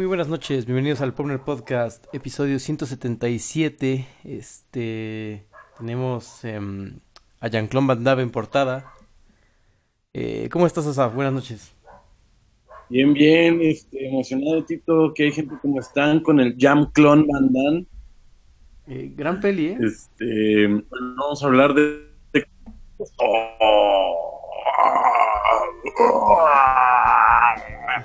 muy buenas noches. Bienvenidos al Pomner Podcast, episodio 177. Este. Tenemos em, a Jean-Claude Van en portada. Eh, ¿Cómo estás, Asaf? Buenas noches. Bien, bien, este, emocionado, Tito, que hay gente como están con el Jam Clon Van Damme. Eh, gran peli, ¿eh? Este, bueno, vamos a hablar de. de... Oh, oh.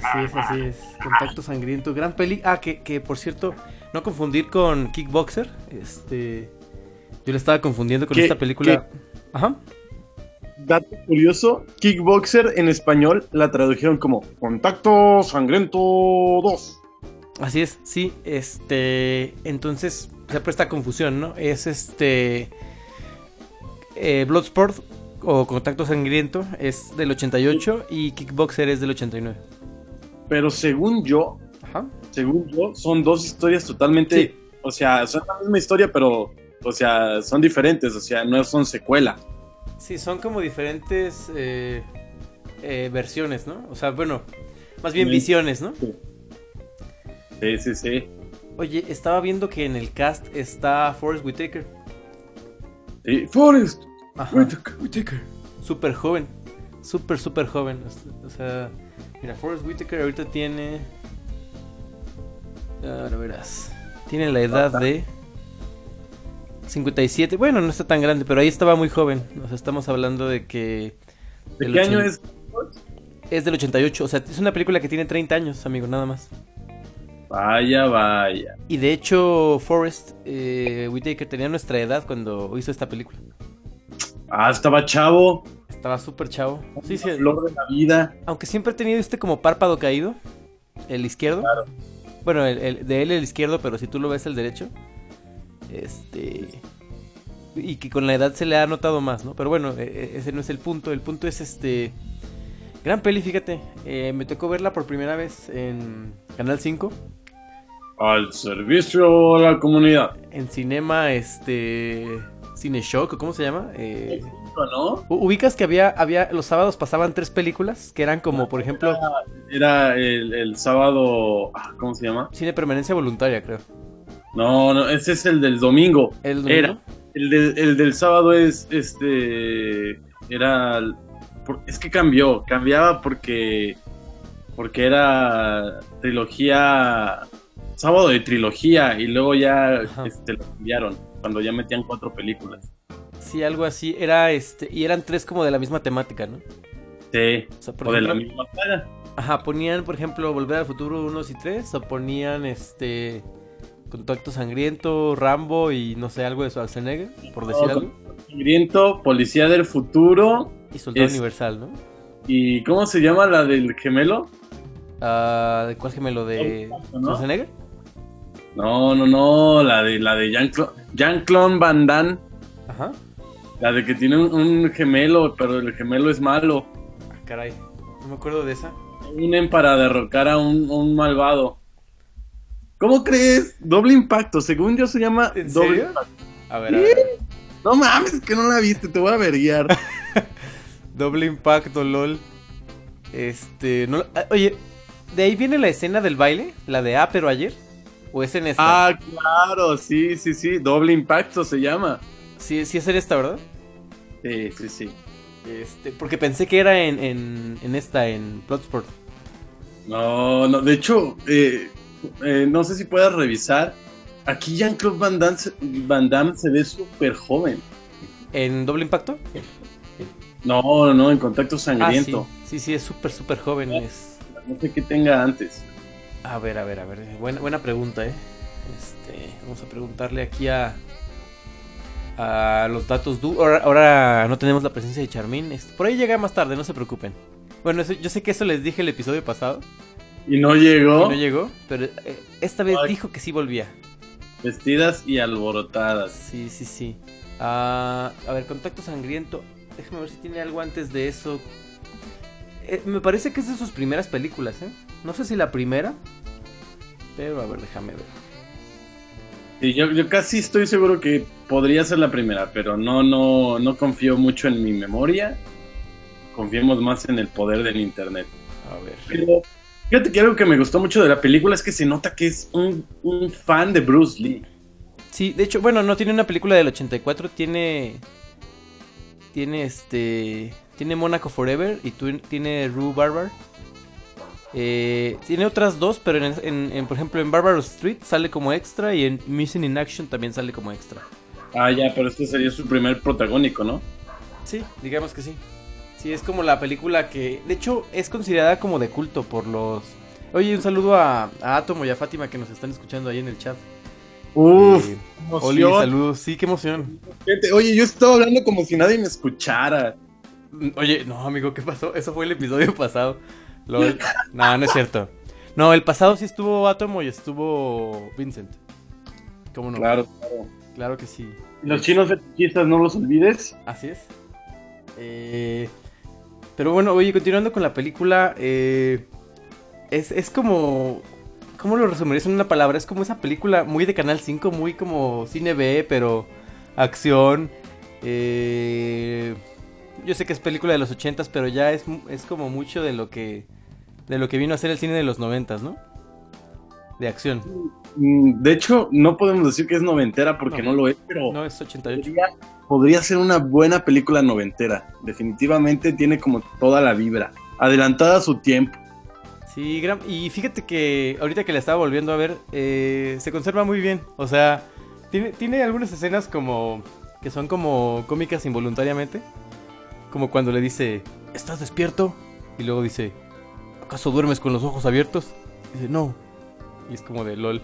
Así es, así es. Contacto sangriento. Gran peli. Ah, que, que por cierto, no confundir con Kickboxer. Este. Yo le estaba confundiendo con ¿Qué- esta película. Ajá. Dato curioso: Kickboxer en español la tradujeron como Contacto Sangriento 2. Así es, sí. Este. Entonces se presta confusión, ¿no? Es este. eh, Bloodsport o Contacto Sangriento es del 88 y Kickboxer es del 89. Pero según yo, Ajá. según yo, son dos historias totalmente. Sí. O sea, son la misma historia, pero. O sea, son diferentes, o sea, no son secuela. Sí, son como diferentes eh, eh, versiones, ¿no? O sea, bueno, más bien Sí. visiones, ¿no? Sí, sí, sí. Oye, estaba viendo que en el cast está Forrest Whitaker. sí. Forrest, Ajá. Whitaker. Súper joven. Súper, súper joven. O sea, mira, Forrest Whitaker ahorita tiene. Ahora verás. Tiene la edad de. 57. Bueno, no está tan grande, pero ahí estaba muy joven. O sea, estamos hablando de que. ¿De qué año es? Es del 88. O sea, es una película que tiene 30 años, amigo, nada más. Vaya, vaya. Y de hecho, Forrest eh, Whitaker tenía nuestra edad cuando hizo esta película. Ah, estaba chavo. Estaba súper chavo. Sí, sí. Flor de la vida. Aunque siempre ha tenido este como párpado caído. El izquierdo. Bueno, el, el- de él el izquierdo, pero si tú lo ves el derecho. Este. Y que con la edad se le ha notado más, ¿no? Pero bueno, e- e- ese no es el punto. El punto es este. Gran peli, fíjate. Eh, me tocó verla por primera vez en Canal 5. Al servicio de la comunidad. En Cinema, este. Cine Shock, ¿o ¿cómo se llama? Eh, Ubicas que había, había, los sábados pasaban tres películas que eran como, por ejemplo, Era el, el sábado. ah, ¿Cómo se llama? cine permanencia voluntaria, creo. No, no, ese es el del domingo. El domingo. Era. El del, el del sábado es. Este. Era. es que cambió. Cambiaba porque. Porque era trilogía. Sábado de trilogía. Y luego ya Ajá. este, lo cambiaron. Cuando ya metían cuatro películas. Sí, algo así. Era este, y eran tres como de la misma temática, ¿no? Sí. O sea, por O de la misma saga. Ajá, ponían, por ejemplo, Volver al Futuro 1 y 3, o ponían este. Contacto Sangriento, Rambo y no sé, algo de Schwarzenegger, por decir No, algo. Sangriento, Policía del Futuro. Y Soldado es- Universal, ¿no? ¿Y cómo se llama la del gemelo? Ah, ¿De cuál gemelo? ¿De ¿no? Schwarzenegger? No, no, no, la de la de Jean-Claude Jean-Claude Van Damme. Ajá. La de que tiene un, un gemelo, pero el gemelo es malo. Ah, caray. No me acuerdo de esa. Unen para derrocar a un, un malvado. ¿Cómo crees? Doble impacto. Según yo se llama ¿En doble serio? impacto. A ver, a ver. No mames, que no la viste, te voy a verguiar. Doble impacto, lol. Este, no, ah, oye, ¿de ahí viene la escena del baile? ¿La de Ah, pero ayer? ¿O es en esta? ah, claro, sí, sí, sí. Doble impacto se llama. Sí, sí es en esta, ¿verdad? Sí, sí, sí. Este, porque pensé que era en, en, en esta, en Bloodsport. No, no, de hecho, eh, eh, no sé si puedas revisar. Aquí Jean-Claude Van Damme, se- Van Damme se ve súper joven. ¿En doble impacto? No, no, no, en contacto Ah, sí. sangriento. Sí, sí, es súper, súper joven. Es... No sé qué tenga antes. A ver, a ver, a ver. Buena, buena pregunta, ¿eh? Este, vamos a preguntarle aquí a. A los datos. du- Ahora, ahora no tenemos la presencia de Charmín. Este, por ahí llega más tarde, no se preocupen. Bueno, eso- yo sé que eso les dije el episodio pasado. Y no y llegó, no llegó, pero eh, esta vez Ay. dijo que sí volvía. vestidas y alborotadas. Sí, sí, sí. Ah, a ver, contacto sangriento. Déjame ver si tiene algo antes de eso. Eh, me parece que es de sus primeras películas, ¿eh? No sé si la primera. Pero a ver, déjame ver. Sí, yo, yo casi estoy seguro que podría ser la primera, pero no, no, no confío mucho en mi memoria. Confiemos más en el poder del internet. A ver. Pero fíjate que algo que me gustó mucho de la película es que se nota que es un, un fan de Bruce Lee. Sí, de hecho, bueno, no tiene una película del 84, tiene. tiene este, tiene Monaco Forever y tu- tiene Rue Barbar. Eh, tiene otras dos, pero en, en- en, por ejemplo en Barbaros Street sale como extra y en Missing in Action también sale como extra. Ah, ya, pero este sería su primer protagónico, ¿no? Sí, digamos que sí. Sí, es como la película que, de hecho, es considerada como de culto por los... Oye, un saludo a, a Atomo y a Fátima que nos están escuchando ahí en el chat. Uf, Eh. Oli, saludos. Sí, qué emoción. Gente, Oye, yo estaba hablando como si nadie me escuchara. Oye, no, amigo, ¿qué pasó? Eso fue el episodio pasado. Lol. No, no es cierto. No, el pasado sí estuvo Atomo y estuvo Vincent. ¿Cómo no? Claro, claro. Claro que sí. Los chinos fetichistas, no los olvides. Así es. Eh, pero bueno, oye, continuando con la película, eh, es, es como... ¿Cómo lo resumirías en una palabra? Es como esa película muy de Canal 5, muy como cine B, pero acción. eh, yo sé que es película de los 80s, pero ya es, es como mucho de lo que de lo que vino a ser el cine de los 90s, ¿no? De acción. Mm, De hecho, no podemos decir que es noventera porque No. no, lo es, pero No, es 88. podría, podría ser una buena película noventera. Definitivamente tiene como toda la vibra. Adelantada a su tiempo. Sí, y fíjate que ahorita que la estaba volviendo a ver, eh, se conserva muy bien. O sea, tiene, tiene algunas escenas como que son como cómicas involuntariamente. Como cuando le dice, ¿estás despierto? Y luego dice, ¿acaso duermes con los ojos abiertos? Y dice, no. Y es como de LOL.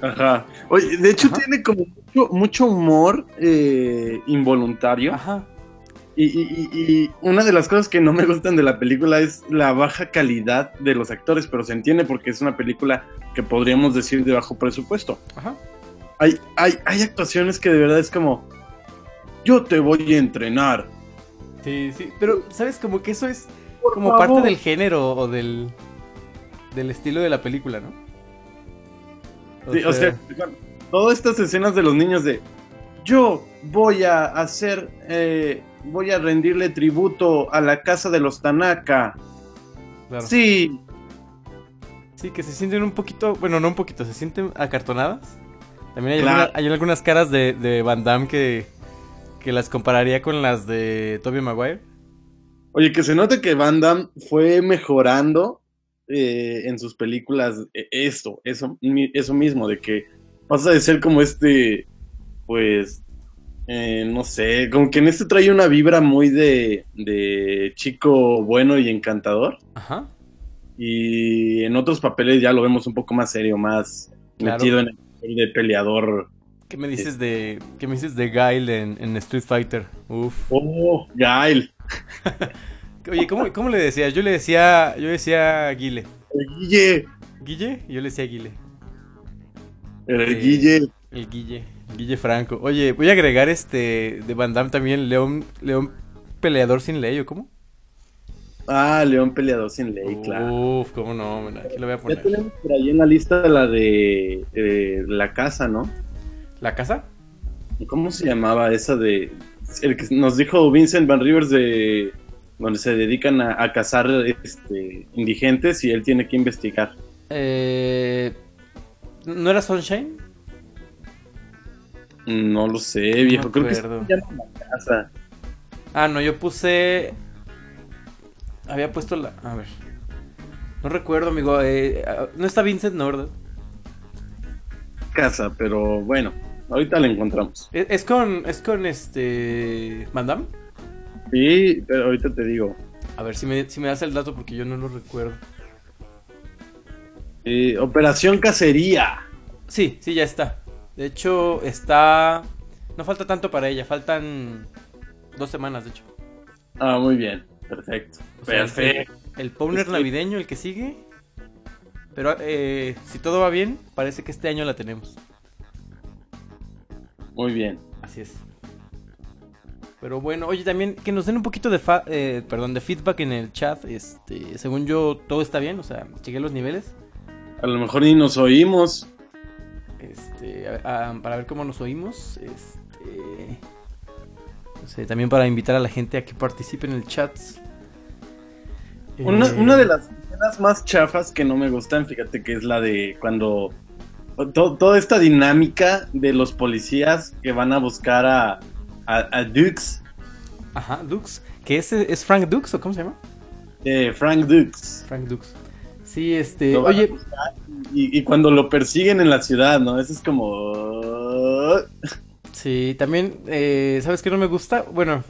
Ajá. Oye, de hecho Ajá. tiene como mucho, mucho humor eh, involuntario. Ajá. Y, y- y- y una de las cosas que no me gustan de la película es la baja calidad de los actores, pero se entiende porque es una película que podríamos decir de bajo presupuesto. Ajá. Hay, hay, hay actuaciones que de verdad es como, yo te voy a entrenar. Sí, sí. Pero, ¿sabes? Como que eso es Por como favor. parte del género o del, del estilo de la película, ¿no? Sí, o sea, todas estas escenas de los niños de, yo voy a hacer, eh, voy a rendirle tributo a la casa de los Tanaka. claro. Sí, Sí, que se sienten un poquito, bueno, no un poquito, se sienten acartonadas. También hay, Claro. alguna- hay algunas caras de, de Van Damme que, que las compararía con las de Tobey Maguire. Oye, que se note que Van Damme fue mejorando eh, en sus películas eh, esto, eso, eso mismo, de que pasa de ser como este, pues, eh, no sé, como que en este trae una vibra muy de, de chico bueno y encantador, Ajá. y en otros papeles ya lo vemos un poco más serio, más Claro. metido en el papel de peleador. ¿Qué me dices de qué me dices de Guile en, en Street Fighter? Uf. Oh, Gail, Oye, ¿cómo, cómo le decías? Yo le decía, yo decía Guile. el Guille, ¿Guille? Yo le decía Guile. el Sí. Guille. El Guille. Guille Franco. Oye, voy a agregar este de Van Damme también, León, León Peleador sin ley, ¿o cómo? Ah, León Peleador sin ley, claro. Uf, cómo no, aquí lo voy a Ya poner. tenemos por ahí en la lista la de eh, la casa, ¿no? ¿La casa? ¿Cómo se llamaba esa de el que nos dijo Vincent Van Rivers de donde se dedican a, a cazar este, indigentes y él tiene que investigar? Eh, ¿No era Sunshine? No lo sé, viejo. Creo que se llama la casa. Ah, no, yo puse. Había puesto la. A ver. No recuerdo, amigo. eh, ah, no está Vincent, no, ¿verdad? Casa, pero bueno, ahorita la encontramos. Es, es con. Es con este. Van Damme? Sí, pero ahorita te digo. A ver si me, si me das el dato porque yo no lo recuerdo. Eh, Operación Cacería. Sí, sí, ya está. De hecho, está. No falta tanto para ella, faltan dos semanas, de hecho. Ah, muy bien. Perfecto. O sea, Perfecto. El Powner Estoy- navideño, el que sigue. Pero eh, si todo va bien, parece que este año la tenemos. Muy bien. Así es. Pero bueno, oye, también que nos den un poquito de, fa- eh, perdón, de feedback en el chat. Este, según yo, todo está bien, o sea, llegué a los niveles. A lo mejor ni nos oímos. Este, a- a- para ver cómo nos oímos. Este, no sé, también para invitar a la gente a que participe en el chat. Una, Eh, una de las escenas más chafas que no me gustan, fíjate que es la de cuando to- toda esta dinámica de los policías que van a buscar a, a, a Dukes Ajá, Dux. ¿Que ese es Frank Dux o cómo se llama? Eh, Frank Dux. Frank Dux. Sí, este. Oye, Y, y cuando lo persiguen en la ciudad, ¿no? Eso es como... sí, también. eh, ¿Sabes qué no me gusta? Bueno,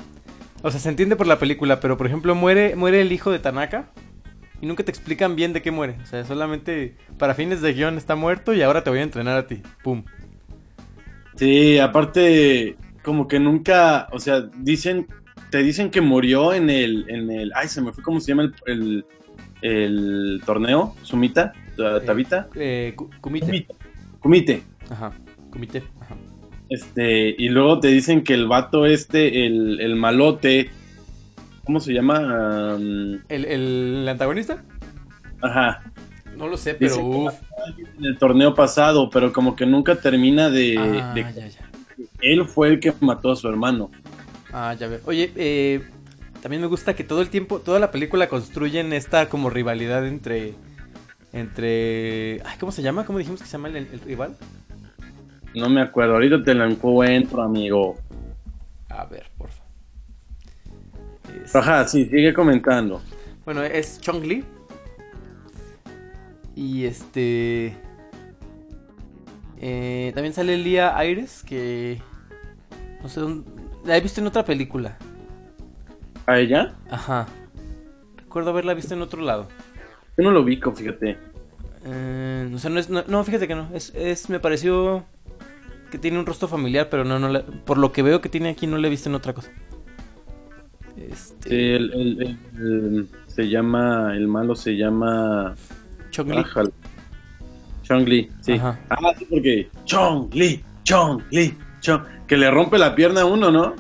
o sea, se entiende por la película, pero por ejemplo, muere, muere el hijo de Tanaka. Y nunca te explican bien de qué muere. O sea, solamente para fines de guion está muerto y ahora te voy a entrenar a ti. Pum. Sí, aparte, como que nunca, o sea, dicen, te dicen que murió en el, en el, ay, se me fue, ¿cómo se llama el, el, el torneo? ¿Sumita? ¿Ta- ¿Tabita? Eh, Kumite. Kumite. Kumite. Ajá. Kumite. Ajá. Este, y luego te dicen que el vato este, el, el malote, ¿cómo se llama? Um, ¿El, el antagonista? ajá, No lo sé, Dice pero en el torneo pasado, pero como que nunca termina de, Ah, de- ya, ya. Él fue el que mató a su hermano. Ah, ya veo. Oye, eh, también me gusta que todo el tiempo, toda la película construyen esta como rivalidad entre. Entre. Ay, ¿cómo se llama? ¿Cómo dijimos que se llama el, el rival? No me acuerdo, ahorita te lo encuentro, amigo. A ver, porfa. Es- Ajá, sí, sigue comentando. Bueno, es Chong Li. Y este. eh, también sale Lía Aires, que. No sé dónde. La he visto en otra película. ¿A ella? Ajá. Recuerdo haberla visto en otro lado. Yo no lo ubico, fíjate. Eh, o sea, no es. No, no, fíjate que no. Es, es. Me pareció. Que tiene un rostro familiar, pero no, no la- Por lo que veo que tiene aquí, no la he visto en otra cosa. Este. Sí, el, el- el- el- se llama, el malo se llama... Chong Li. Ájale. Chong Li, sí. Ajá. Ah, sí, porque Chong Li, Chong Li, Chong... Que le rompe la pierna a uno, ¿no?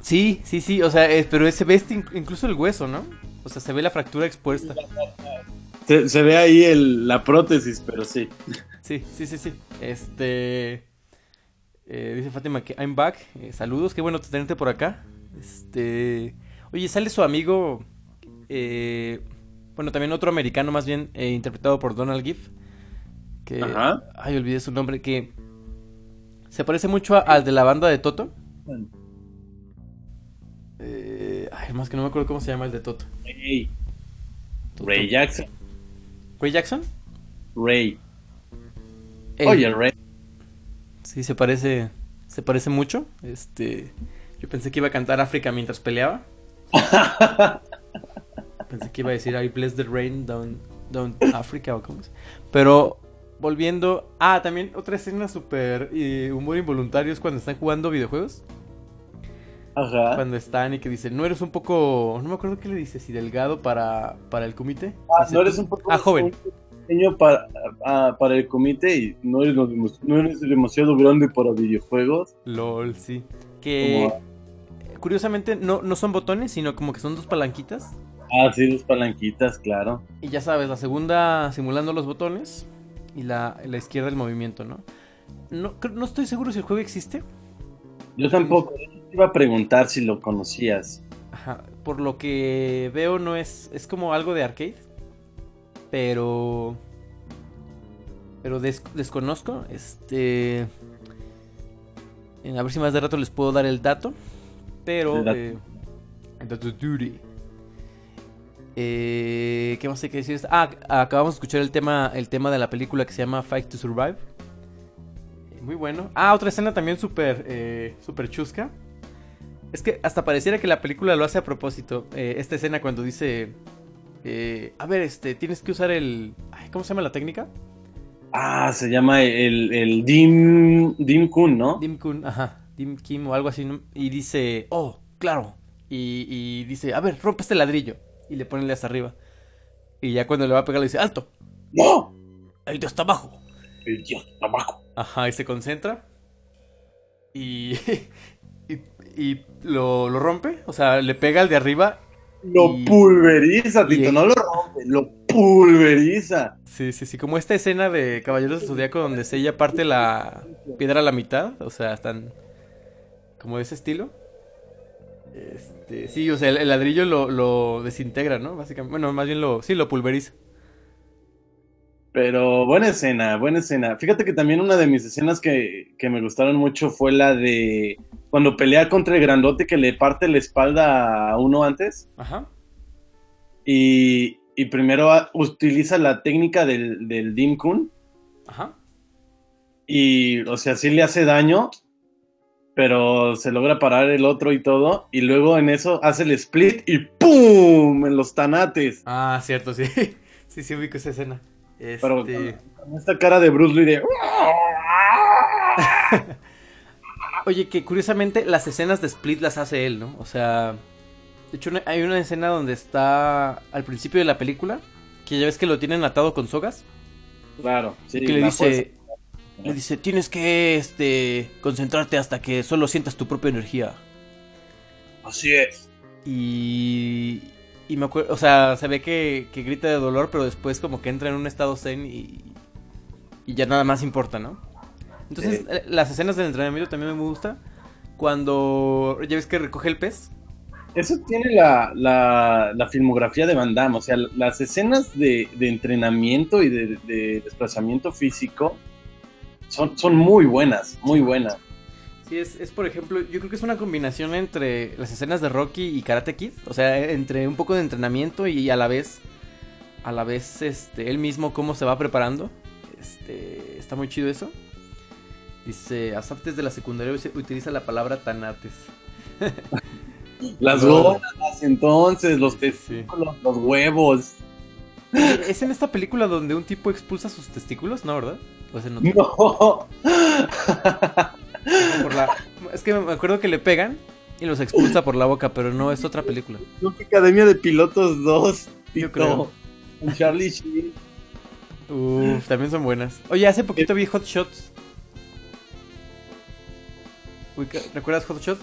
Sí, sí, sí. O sea, es- pero se ve este inc- incluso el hueso, ¿no? O sea, se ve la fractura expuesta. Se, se ve ahí el, la prótesis, pero sí. Sí, sí, sí, sí. Este. eh, dice Fátima que I'm back. Eh, saludos, qué bueno tenerte por acá. Este. Oye, sale su amigo. eh, bueno, también otro americano, más bien, eh, interpretado por Donald Gibb. Que. Ajá. Ay, olvidé su nombre. Que. Se parece mucho a- al de la banda de Toto. Eh, ay, más que no me acuerdo cómo se llama el de Toto. Ray, Toto. Ray Jackson. ¿Ray Jackson? Ray. El- Oye, Ray. Sí, se parece. Se parece mucho. Este. Yo pensé que iba a cantar África mientras peleaba. Pensé que iba a decir I bless the rain down, down Africa o cómo es. Pero volviendo. Ah, también otra escena súper eh, humor involuntario es cuando están jugando videojuegos. Ajá. Cuando están y que dicen, no eres un poco. No me acuerdo qué le dice, si delgado para, para el comité. Ah, Dice, no eres "Tú- un poco Ah, joven. pequeño para, ah, para el comité y no eres, no demasiado grande para videojuegos. LOL, sí. Que. Como- Curiosamente no, no son botones, sino como que son dos palanquitas. Ah, sí, dos palanquitas, claro. Y ya sabes, la segunda simulando los botones y la, la izquierda el movimiento, ¿no? No, no estoy seguro si el juego existe. Yo tampoco. te iba a preguntar si lo conocías. Ajá, por lo que veo no es... Es como algo de arcade. Pero... Pero des- desconozco. Este... A ver si más de rato les puedo dar el dato. Pero... Dato. eh, dato duty. Eh, ¿Qué más hay que decir? Ah, acabamos de escuchar el tema, el tema de la película que se llama Fight to Survive. Muy bueno. Ah, otra escena también súper eh, súper chusca. Es que hasta pareciera que la película lo hace a propósito. Eh, esta escena cuando dice... eh, a ver, este, tienes que usar el... ay, ¿Cómo se llama la técnica? Ah, se llama el, el Dim, Dim Kun, ¿no? Dim Kun, ajá. Dim Kim o algo así. ¿no? Y dice, oh, claro. Y, y dice, a ver, rompe este ladrillo. Y le pone hasta arriba. Y ya cuando le va a pegar le dice, alto. ¡No! Ahí de hasta abajo. El dios abajo. Ajá, y se concentra. Y, y, y lo, lo rompe. O sea, le pega al de arriba. Lo Y- pulveriza, Tito, no lo rompe, lo pulveriza. Sí, sí, sí. Como esta escena de Caballeros de Zodíaco donde se ella parte la piedra a la mitad. O sea, están como de ese estilo. Este, sí, o sea, el, el ladrillo lo, lo desintegra, ¿no? Básicamente. Bueno, más bien lo, sí, lo pulveriza. Pero buena escena, buena escena. Fíjate que también una de mis escenas que, que me gustaron mucho fue la de cuando pelea contra el grandote que le parte la espalda a uno antes. Ajá. Y, y primero utiliza la técnica del, del Dim Kun. Ajá. Y, o sea, sí le hace daño, pero se logra parar el otro y todo. Y luego en eso hace el split y ¡pum! En los tanates. Ah, cierto, sí. Sí, sí, ubico esa escena. Este... Pero con esta cara de Bruce Lee de... Oye, que curiosamente las escenas de Split las hace él, ¿no? O sea, de hecho hay una escena donde está al principio de la película, que ya ves que lo tienen atado con sogas, Claro, sí. y que le dice, le dice, tienes que, este, concentrarte hasta que solo sientas tu propia energía. Así es. Y, y me acuerdo, o sea, se ve que, que grita de dolor, pero después como que entra en un estado zen y, y ya nada más importa, ¿no? Entonces, eh, las escenas del entrenamiento también me gusta. Cuando ya ves que recoge el pez. Eso tiene la, la, la filmografía de Van Damme. O sea, las escenas de, de entrenamiento y de, de desplazamiento físico son, son muy buenas, muy buenas. Sí, es, es por ejemplo, yo creo que es una combinación entre las escenas de Rocky y Karate Kid. O sea, entre un poco de entrenamiento y a la vez, a la vez, este, él mismo cómo se va preparando. Este, está muy chido eso. Dice, hasta antes de la secundaria se utiliza la palabra tanates. Las gónadas, entonces, los Sí. testículos, los huevos. ¿Es en esta película donde un tipo expulsa sus testículos? No, ¿verdad? Pues en. No. Por la- Es que me acuerdo que le pegan y los expulsa por la boca, pero no es otra película. Creo que Academia de Pilotos 2. Yo Tito. creo. Con Charlie Sheen. Uf, también son buenas. Oye, hace poquito vi Hot Shots. ¿Recuerdas Hot Shots?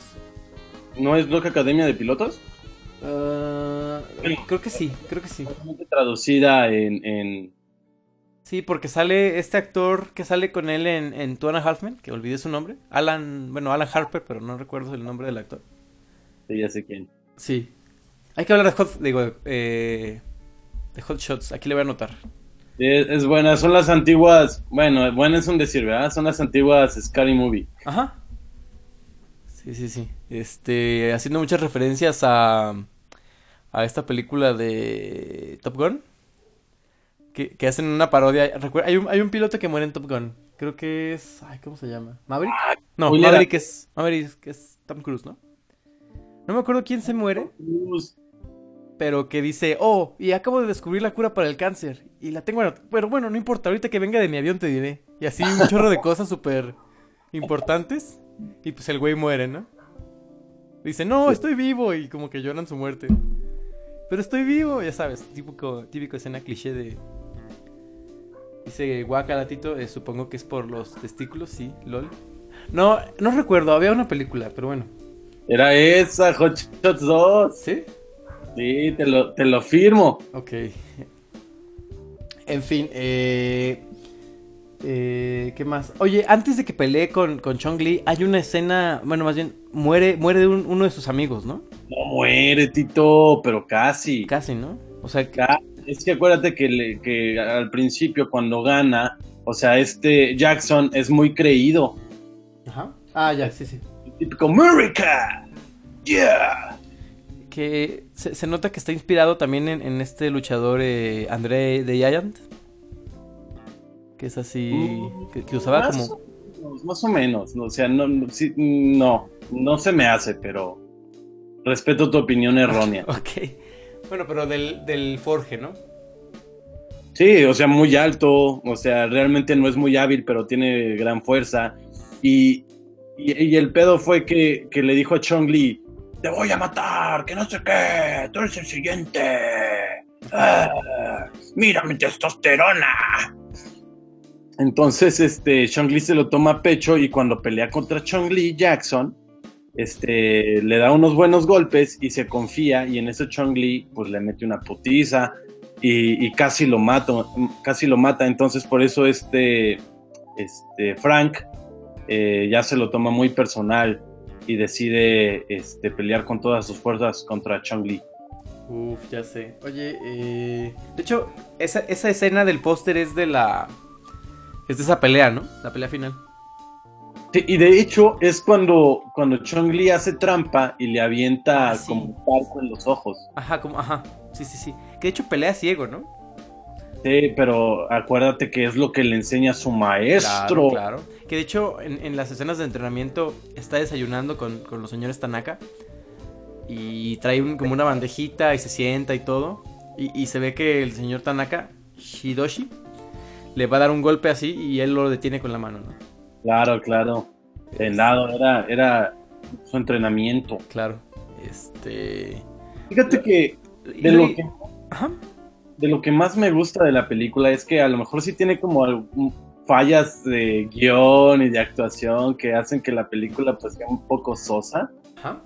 ¿No es Loca Academia de Pilotos? Ah, creo que sí, creo que sí. Traducida en, en- Sí, porque sale este actor que sale con él en, en Two and a Half Men, que olvidé su nombre. Alan, bueno, Alan Harper, pero no recuerdo el nombre del actor. Sí, ya sé quién. Sí. Hay que hablar de Hot, digo, eh, de Hot Shots. Aquí le voy a anotar. Es, es buena, son las antiguas. Bueno, buena es un decir, ¿verdad? Son las antiguas Scary Movie. Ajá. Sí, sí, sí. Este, haciendo muchas referencias a, a esta película de Top Gun. Que, que hacen una parodia. Hay, un, hay un piloto que muere en Top Gun. Creo que es. Ay, ¿cómo se llama? ¿Maverick? No. Maverick es. Maverick es Tom Cruise, ¿no? No me acuerdo quién se muere. Pero que dice, oh, y acabo de descubrir la cura para el cáncer. Y la tengo, pero bueno, no importa, ahorita que venga de mi avión te diré. Y así un chorro de cosas súper importantes. Y pues el güey muere, ¿no? Dice, no, estoy vivo. Y como que lloran su muerte. Pero estoy vivo, ya sabes, típico, típico escena cliché de... Dice guacalatito, eh, supongo que es por los testículos, sí, lol. No, no recuerdo, había una película, pero bueno. Era esa, Hot Shots 2. ¿Sí? Sí, te lo, te lo firmo. Ok. En fin, eh, eh, ¿qué más? Oye, antes de que pelee con, con Chong Li, hay una escena, bueno, más bien, muere, muere un- uno de sus amigos, ¿no? No muere, Tito, pero casi. Casi, ¿no? O sea, que- Ca- Es que acuérdate que, le- que al principio, cuando gana, o sea, este Jackson es muy creído. Ajá. Ah, ya, sí, sí. Típico America. Yeah. Que se, se nota que está inspirado también en, en este luchador eh, André de Giant. Que es así, Mm, que, que usaba más, como... o menos, más o menos. O sea, no, no, sí, no, no se me hace, pero respeto tu opinión errónea. Ok. Bueno, pero del, del Forge, ¿no? Sí, o sea, muy alto, o sea, realmente no es muy hábil, pero tiene gran fuerza. Y, y, el pedo fue que, que le dijo a Chong Li, te voy a matar, que no sé qué, tú eres el siguiente. Ah, mira mi testosterona. Entonces, este, Chong Li se lo toma a pecho y cuando pelea contra Chong Li, Jackson, este, le da unos buenos golpes y se confía y en eso Chong Li, pues le mete una putiza y, y casi lo mata, casi lo mata. Entonces, por eso este, este Frank eh, ya se lo toma muy personal y decide este, pelear con todas sus fuerzas contra Chong Li. Uf, ya sé. Oye, eh... De hecho, esa, esa escena del póster es de la... Es de esa pelea, ¿no? La pelea final. Y de hecho es cuando, cuando Chong Li hace trampa y le avienta Ah, sí. como talco en los ojos. Ajá, como, ajá. Sí, sí, sí. Que de hecho pelea ciego, ¿no? Sí, pero acuérdate que es lo que le enseña su maestro. Claro, claro. Que de hecho en, en las escenas de entrenamiento está desayunando con, con los señores Tanaka. Y trae un- como una bandejita y se sienta y todo. Y, y se ve que el señor Tanaka, Shidoshi, le va a dar un golpe así y él lo detiene con la mano, ¿no? Claro, claro. De nada, era, era su entrenamiento. Claro. Este. Fíjate que de lo que, Ajá. de lo que más me gusta de la película es que a lo mejor sí tiene como algún- fallas de guion y de actuación que hacen que la película pues sea un poco sosa. Ajá.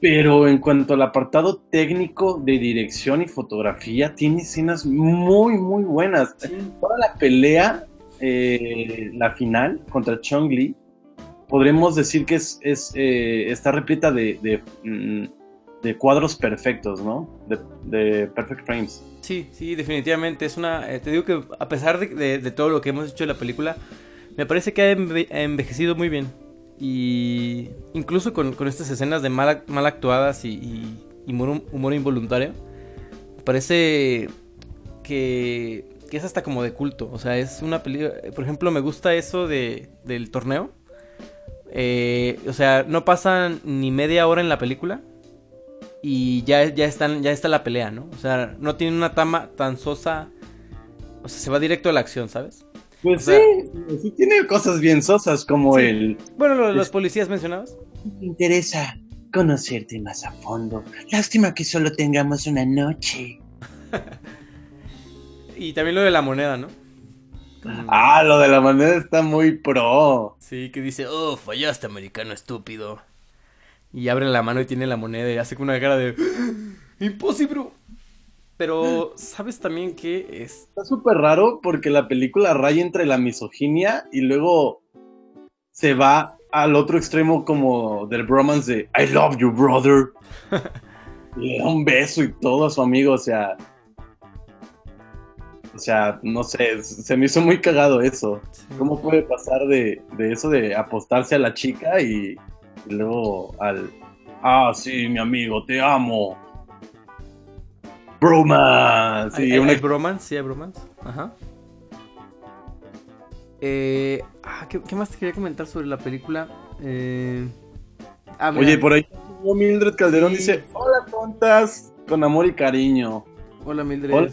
Pero en cuanto al apartado técnico de dirección y fotografía, tiene escenas muy, muy buenas. Toda la pelea, eh, la final contra Chong Li, podremos decir que es, eh, está repleta mm, de cuadros perfectos, ¿no? De, perfect frames. Sí, sí, definitivamente. Es una. eh, te digo que a pesar de, todo lo que hemos hecho de la película, me parece que ha enve- ha envejecido muy bien. Y incluso con, estas escenas de mal, ac- mal actuadas y, humor, humor involuntario, parece que, que es hasta como de culto. O sea, es una película. Por ejemplo, me gusta eso de, del torneo. Eh, o sea, no pasan ni media hora en la película y ya, ya, están, ya está la pelea, ¿no? O sea, no tiene una tama tan sosa. O sea, se va directo a la acción, ¿sabes? Pues O sea- sí, sí tiene cosas bien sosas como Sí. el... Bueno, los policías mencionados. Me interesa conocerte más a fondo. Lástima que solo tengamos una noche. Y también lo de la moneda, ¿no? Ah, lo de la manera está muy pro. Sí, que dice, oh, fallaste, americano estúpido. Y abre la mano y tiene la moneda y hace con una cara de... Imposible. Pero, ¿sabes también que es... Está súper raro porque la película raya entre la misoginia y luego se va al otro extremo como del bromance de I love you, brother. le da un beso y todo a su amigo, o sea... O sea, no sé, se me hizo muy cagado eso. ¿Cómo puede pasar de, de eso de apostarse a la chica y, y luego al... Ah, sí, mi amigo, te amo. Bromance. ¿Hay, y hay- una hay bromance? Sí, hay bromance. Ajá. Eh, ah, ¿qué, qué más te quería comentar sobre la película? Eh, ah. Oye, por ahí Mildred Calderón Sí. dice, hola tontas, con amor y cariño. Hola, Mildred. Hola.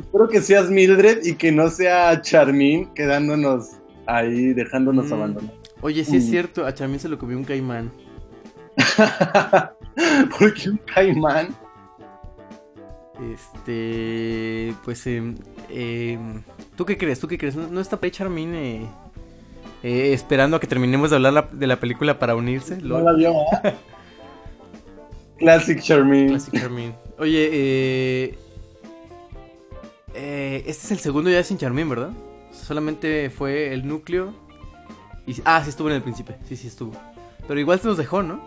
Espero que seas Mildred y que no sea Charmín quedándonos ahí, dejándonos Mm. abandonados. Oye, sí es Mm. cierto, a Charmin se lo comió un caimán. Porque un caimán. Este, pues, em, ¿tú qué crees? ¿Tú qué crees? ¿No, no está Pei Charmin eh, eh, esperando a que terminemos de hablar la- de la película para unirse? No la vio, ¿ah? Classic Charmín. Classic Charmin. Oye, eh, eh, este es el segundo ya sin Charmin, ¿verdad? Solamente fue el núcleo. Y, ah, sí estuvo en el príncipe. Sí, sí estuvo. Pero igual se nos dejó, ¿no?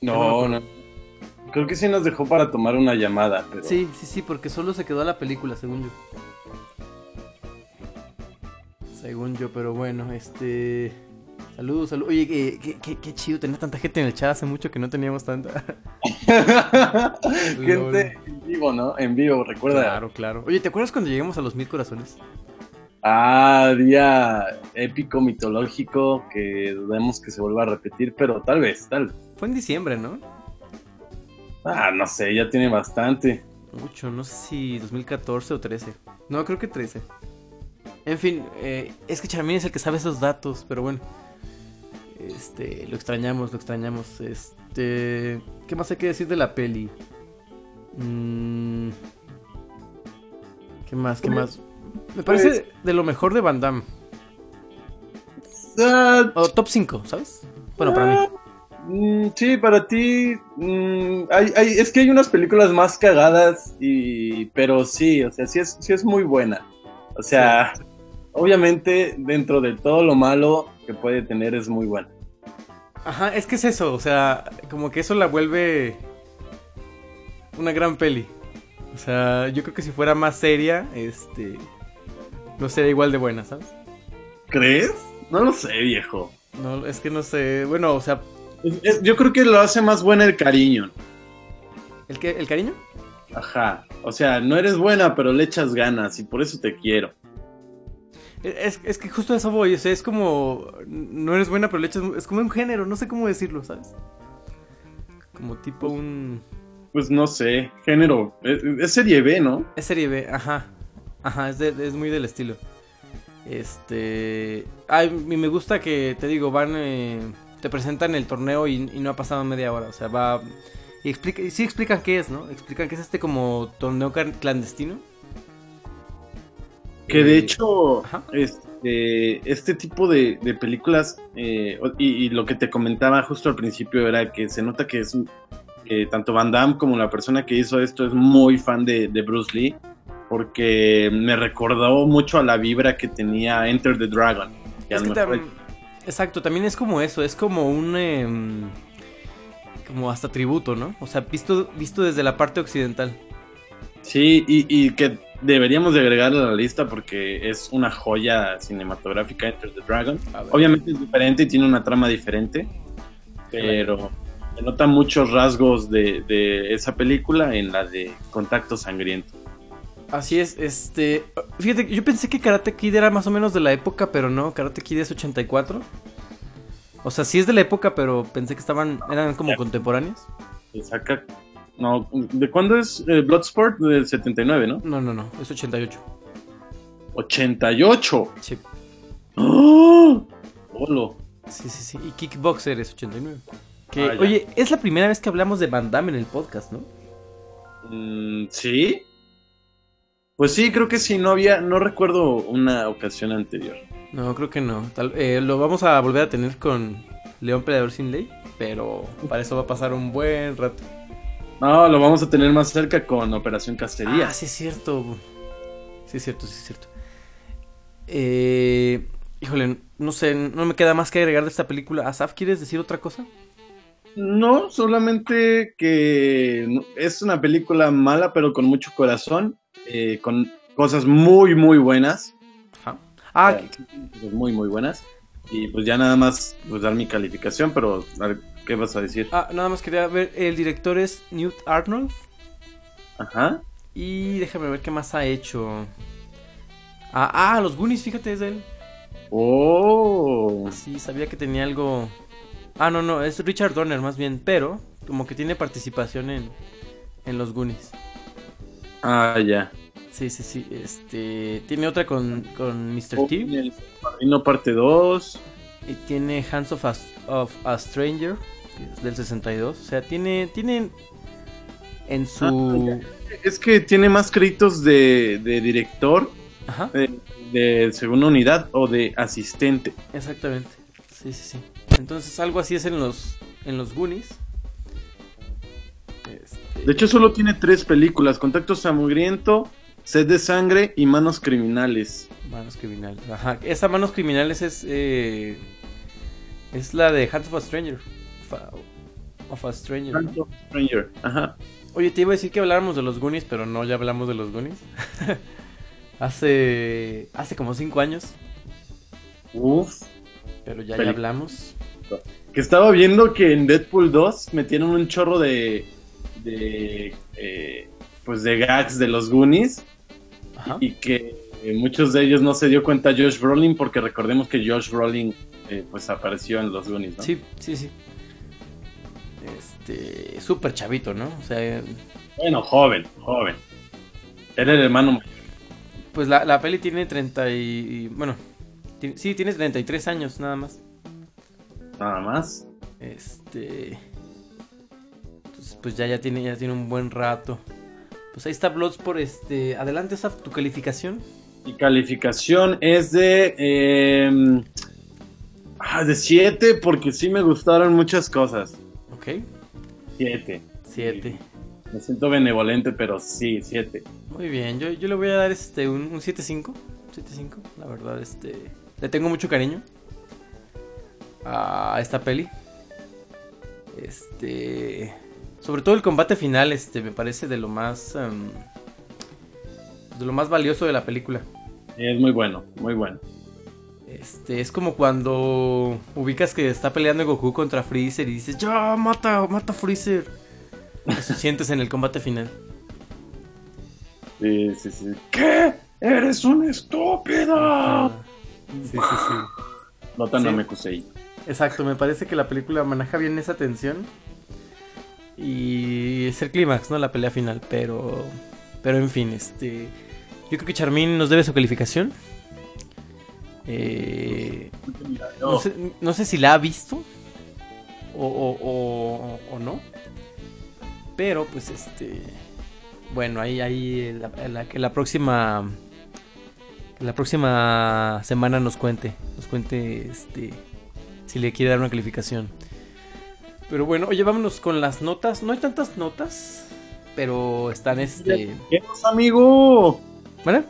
No, no. Creo que sí nos dejó para tomar una llamada, pero... Sí, sí, sí, porque solo se quedó a la película, según yo. Según yo, pero bueno, este. Saludos, saludos. Oye, qué, qué, qué- qué chido tener tanta gente en el chat. Hace mucho que no teníamos tanta. Gente en vivo, ¿no? En vivo, recuerda. Claro, claro. Oye, ¿te acuerdas cuando llegamos a los mil corazones? Ah, día épico, mitológico, que dudemos que se vuelva a repetir, pero tal vez, tal vez. Fue en diciembre, ¿no? Ah, no sé, ya tiene bastante. Mucho, no sé si 2014 o 13. No, creo que 13. En fin, eh, es que Charmin es el que sabe esos datos, pero bueno. Este, lo extrañamos, lo extrañamos. Este, ¿qué más hay que decir de la peli? Mm, ¿Qué más? ¿Qué más? Me parece de lo mejor de Van Damme. Ah, O top 5, ¿sabes? Bueno, para mí. mm, sí, para ti. mm, hay, hay- es que hay unas películas más cagadas, y, pero sí, o sea, sí es, sí es muy buena. O sea, obviamente, dentro de todo lo malo que puede tener, es muy buena. Ajá, es que es eso, o sea, como que eso la vuelve una gran peli. O sea, yo creo que si fuera más seria, este, no sería igual de buena, ¿sabes? ¿Crees? No lo sé, viejo. No, es que no sé. Bueno, o sea, Es- es- yo creo que lo hace más buena el cariño. ¿el, qué, ¿el cariño? Ajá. O sea, no eres buena, pero le echas ganas y por eso te quiero. Es, es que justo a eso voy, o sea, es como. No eres buena, pero le echas. Es como un género, no sé cómo decirlo, ¿sabes? Como tipo un. Pues no sé, género. Es, es serie B, ¿no? Es serie B, ajá. Ajá, es, de- es muy del estilo. Este. Ay, y me gusta que, te digo, van. eh, te presentan el torneo y, y no ha pasado media hora. O sea, va. Y, explica, y sí explican qué es, ¿no? Explican que es este como torneo clandestino. Que de Eh, hecho, ajá. este, este tipo de, de películas, eh, y, y lo que te comentaba justo al principio era que se nota que es que tanto Van Damme como la persona que hizo esto es muy fan de, de Bruce Lee, porque me recordó mucho a la vibra que tenía Enter the Dragon. que Es que tam- Exacto, también es como eso, es como un... em, como hasta tributo, ¿no? O sea, visto, visto desde la parte occidental. Sí, y, y que deberíamos de a la lista porque es una joya cinematográfica Enter the Dragon. Obviamente es diferente y tiene una trama diferente, pero se notan muchos rasgos de, de esa película en la de Contacto Sangriento. Así es, este... Fíjate, yo pensé que Karate Kid era más o menos de la época, pero no, Karate Kid es 84. O sea, sí es de la época, pero pensé que estaban, eran como contemporáneos. Se saca... No, ¿De cuándo es eh, Bloodsport? Del 79, ¿no? No, no, no, es 88. 88. Sí, ¡Oh! Olo. sí, sí, sí. Y Kickboxer es 89. Que, Ah, oye, es la primera vez que hablamos de Van Damme en el podcast, ¿no? Mm, ¿Sí? Pues sí, creo que sí, no había, no recuerdo una ocasión anterior. No, creo que no. Tal- eh, lo vamos a volver a tener con León Peleador Sin Ley, pero para eso va a pasar un buen rato. No, lo vamos a tener más cerca con Operación Cacería. Ah, sí es cierto. Sí es cierto, sí es cierto. Eh, híjole, no sé, no me queda más que agregar de esta película. Asaf, ¿quieres decir otra cosa? No, solamente que es una película mala, pero con mucho corazón, eh, con cosas muy, muy buenas. Ajá. Ah, Eh, cosas muy, muy buenas. Y pues ya nada más pues, dar mi calificación, pero ¿qué vas a decir? ah, nada más quería ver, el director es Newt Arnold. Ajá. Y déjame ver qué más ha hecho. Ah, ah, los Goonies, fíjate, es de él. Oh. Sí, sabía que tenía algo. Ah, no, no, es Richard Donner más bien, pero como que tiene participación en, en los Goonies. Ah, ya. Sí, sí, sí. Este. Tiene otra con, con Mr. T. El Padrino parte 2. Y tiene Hands of a, of a Stranger, del 62. O sea, tiene. Tiene. En su. Es que tiene más créditos de, de director, Ajá, de, de segunda unidad o de asistente. exactamente. Sí, sí, sí. Entonces, algo así es en los. En los Goonies. Este, De hecho, solo tiene tres películas: Contacto Sangriento, Sed de Sangre y Manos Criminales. Manos criminales. Ajá. Esa manos criminales es. eh, es la de Hands of a Stranger. Of a, of a Stranger. Stranger. Ajá. Oye, te iba a decir que habláramos de los Goonies, pero no, ya hablamos de los Goonies. hace. Hace como cinco años. Uf. Pero ya, ya hablamos. Que estaba viendo que en Deadpool 2 metieron un chorro de. de. eh, pues de gags de los Goonies. Ajá. y que eh, muchos de ellos no se dio cuenta Josh Brolin porque recordemos que Josh Brolin eh, pues apareció en los Goonies, ¿no? Sí, sí, sí. Este. Súper chavito, ¿no? O sea. Bueno, joven, joven. Era el hermano mayor. Pues la, la peli tiene 30 y. Bueno. sí, tiene 33 años nada más. nada más. Este. Entonces, pues ya, ya tiene, ya tiene un buen rato. Pues ahí está Bloodsport, este. Adelante, esa tu calificación. Y calificación es de eh, de 7 porque sí me gustaron muchas cosas. Ok. 7. 7. Me siento benevolente, pero sí, 7. Muy bien, yo, yo le voy a dar este un, un 7.5. 7.5, la verdad, este. Le tengo mucho cariño a esta peli. Este. Sobre todo el combate final, este, me parece de lo más. em, de lo más valioso de la película. Es muy bueno, muy bueno. Este, es como cuando ubicas que está peleando Goku contra Freezer y dices, ya, mata, mata a Freezer. Eso sientes en el combate final. Sí, sí, sí. ¿Qué? ¡Eres un estúpido! Sí, sí, sí. Nota Sí. no me Kusei. Exacto, me parece que la película maneja bien esa tensión. Y es el clímax, ¿no? La pelea final. Pero. Pero en fin, este. Yo creo que Charmin nos debe su calificación. Eh, no, sé, no sé si la ha visto. O, o- o- o no. Pero pues este. Bueno, ahí, ahí la, la- que la próxima. Que la próxima semana nos cuente. Nos cuente este si le quiere dar una calificación. Pero bueno, oye, vámonos con las notas. No hay tantas notas, pero están este. ¿Qué pasa, amigo? ¿Vale?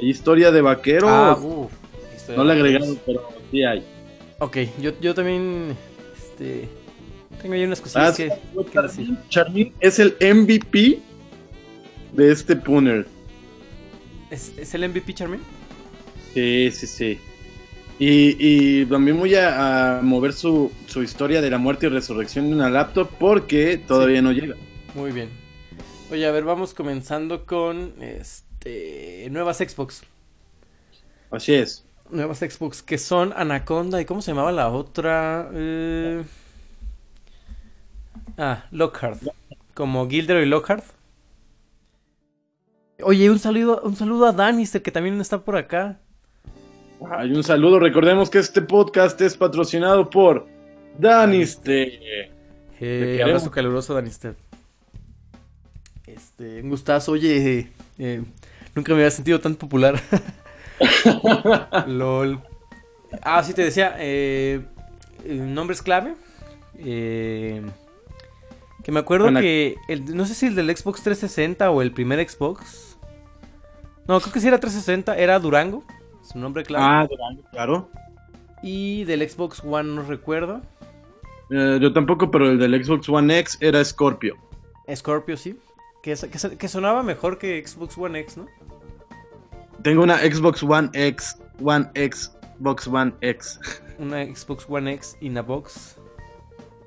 Hay historia de vaqueros. Ah, uf, no le he de agregado, vaqueros. pero sí hay. Ok, yo, yo también. Este. Tengo ahí unas Ah, cosillas sí, que. Charmin, Charmin es el MVP de este Punner. ¿Es, es el MVP Charmin? Sí, sí, sí. Y, y también voy a, a mover su, su historia de la muerte y resurrección en una laptop porque todavía no llega. Muy bien. Oye, a ver, vamos comenzando con este nuevas Xbox. Así es. Nuevas Xbox que son Anaconda y ¿cómo se llamaba la otra? Eh, Ah, Lockhart. Como Gilder y Lockhart. Oye, un saludo, un saludo a Danister que también está por acá. Hay un saludo. Recordemos que este podcast es patrocinado por Daniste. Eh, abrazo caluroso, Danister. Este, un gustazo. Oye, eh, nunca me había sentido tan popular. LOL. Ah, sí, te decía. Eh, nombres clave. Eh, que me acuerdo Ana- que. El, no sé si el del Xbox 360 o el primer Xbox. No, creo que sí era 360. Era Durango. Su nombre clave. Ah, Durango, claro. Y del Xbox One no recuerdo. Eh, yo tampoco, pero el del Xbox One X era Scorpio. Scorpio, sí. Que, que, que sonaba mejor que Xbox One X, ¿no? Tengo una Xbox One X, One X, Xbox One X. Una Xbox One X in a box.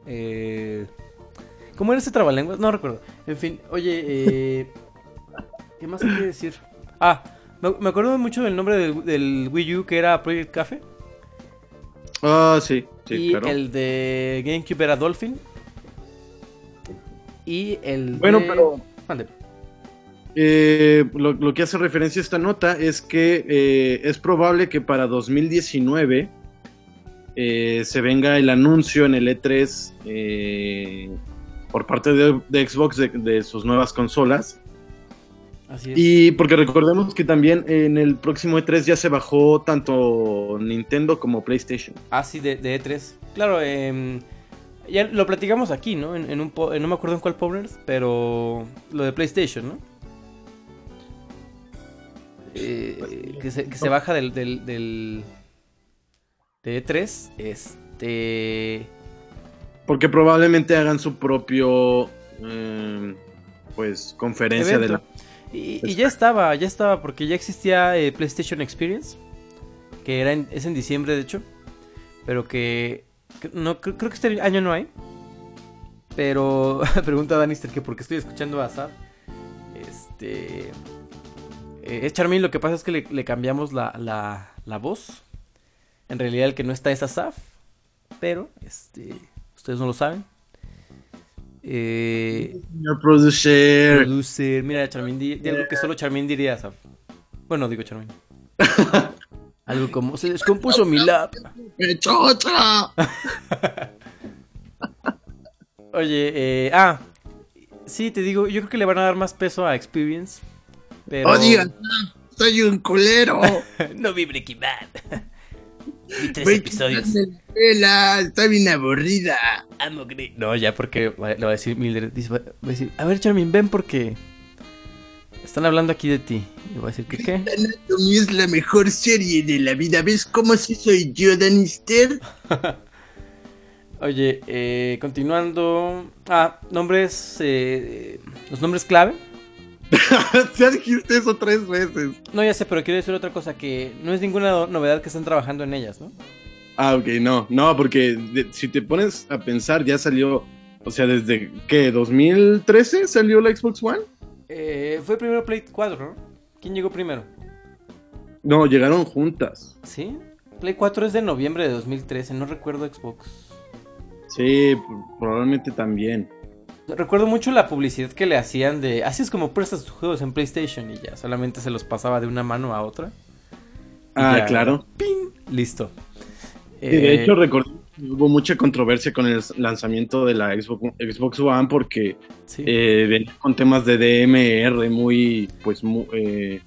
Eh, ¿Cómo era ese trabalenguas? No recuerdo. En fin, oye, eh, ¿qué más hay que decir? Ah, me, me acuerdo mucho del nombre del, del Wii U que era Project Cafe. Ah, sí, sí, y claro. el de GameCube era Dolphin. Y el Bueno, de- pero-. Eh, lo, lo que hace referencia a esta nota es que eh, es probable que para 2019 eh, se venga el anuncio en el E3 eh, por parte de, de Xbox de, de sus nuevas consolas. Así es. Y porque recordemos que también en el próximo E3 ya se bajó tanto Nintendo como PlayStation. Ah, sí, de, de E3. Claro, em, ya lo platicamos aquí, ¿no? En, en un no me acuerdo en cuál Powers, pero lo de PlayStation, ¿no? Eh, que, se, que se baja del, del, del de E3, este... Porque probablemente hagan su propio eh, pues conferencia de la Y, y ya estaba, ya estaba, porque ya existía eh, PlayStation Experience, que era en- es en diciembre, de hecho, pero que, que no creo, creo que este año no hay. Pero pregunta Danister que porque estoy escuchando a Asaf. Este eh, es Charmin, lo que pasa es que le, le cambiamos la, la, la voz. En realidad el que no está es Asaf, pero este ustedes no lo saben. Eh, Señor producer. Producer. Mira, Charmin, di, di algo que solo Charmin diría, Asaf. Bueno, digo Charmin. algo como, se descompuso mi lap. ¡Chocha! Oye, eh, ah, sí, te digo, yo creo que le van a dar más peso a Experience. Pero... Oigan, soy un culero. no vi Breaking Bad. vi tres episodios. Está bien aburrida. Amo Gre- No, ya porque le va a decir Mildred. va a decir, a ver, Charmin, ven porque están hablando aquí de ti. Y voy a decir, ¿qué qué? Anatomy es la mejor serie de la vida. ¿Ves cómo si soy yo, Danister? Oye, eh, continuando. Ah, nombres. eh, los nombres clave. ya dijiste eso tres veces. No, ya sé, pero quiero decir otra cosa, que no es ninguna novedad que estén trabajando en ellas, ¿no? Ah, ok, no, no, porque de- si te pones a pensar, ya salió, o sea, desde, ¿qué? ¿2013 salió la Xbox One? Eh, fue primero Play 4, ¿no? ¿Quién llegó primero? No, llegaron juntas. ¿Sí? Play 4 es de noviembre de 2013, no recuerdo Xbox. Sí, probablemente también. Recuerdo mucho la publicidad que le hacían de... Así es como prestas tus juegos en PlayStation y ya, solamente se los pasaba de una mano a otra. Ah, ya, claro. ¡ping! Listo. De Eh, hecho, recordé que hubo mucha controversia con el lanzamiento de la Xbox, Xbox One porque sí. eh, venía con temas de DMR muy, pues, mu- eh,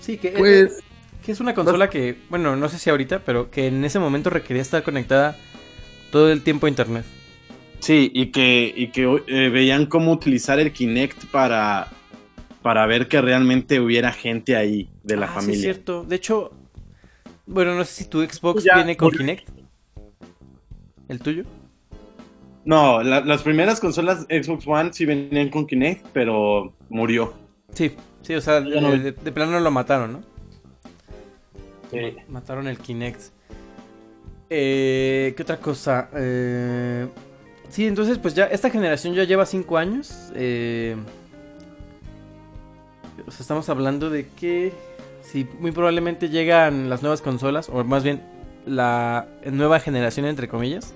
Sí, que, pues, que es una consola que, bueno, no sé si ahorita, pero que en ese momento requería estar conectada todo el tiempo a internet. Sí, y que, y que eh, veían cómo utilizar el Kinect para, para ver que realmente hubiera gente ahí de la Ah, Sí, es familia. cierto. De hecho, bueno, no sé si tu Xbox Ya, viene con por- Kinect. ¿El tuyo? no, la- las primeras consolas Xbox One sí venían con Kinect, pero murió. Sí, sí, o sea, no de plano lo mataron, ¿no? Sí. Mataron el Kinect. Eh, ¿Qué otra cosa? Eh, sí, entonces pues ya esta generación ya lleva 5 años. eh, o sea, estamos hablando de que sí, muy probablemente llegan las nuevas consolas, o más bien la nueva generación entre comillas.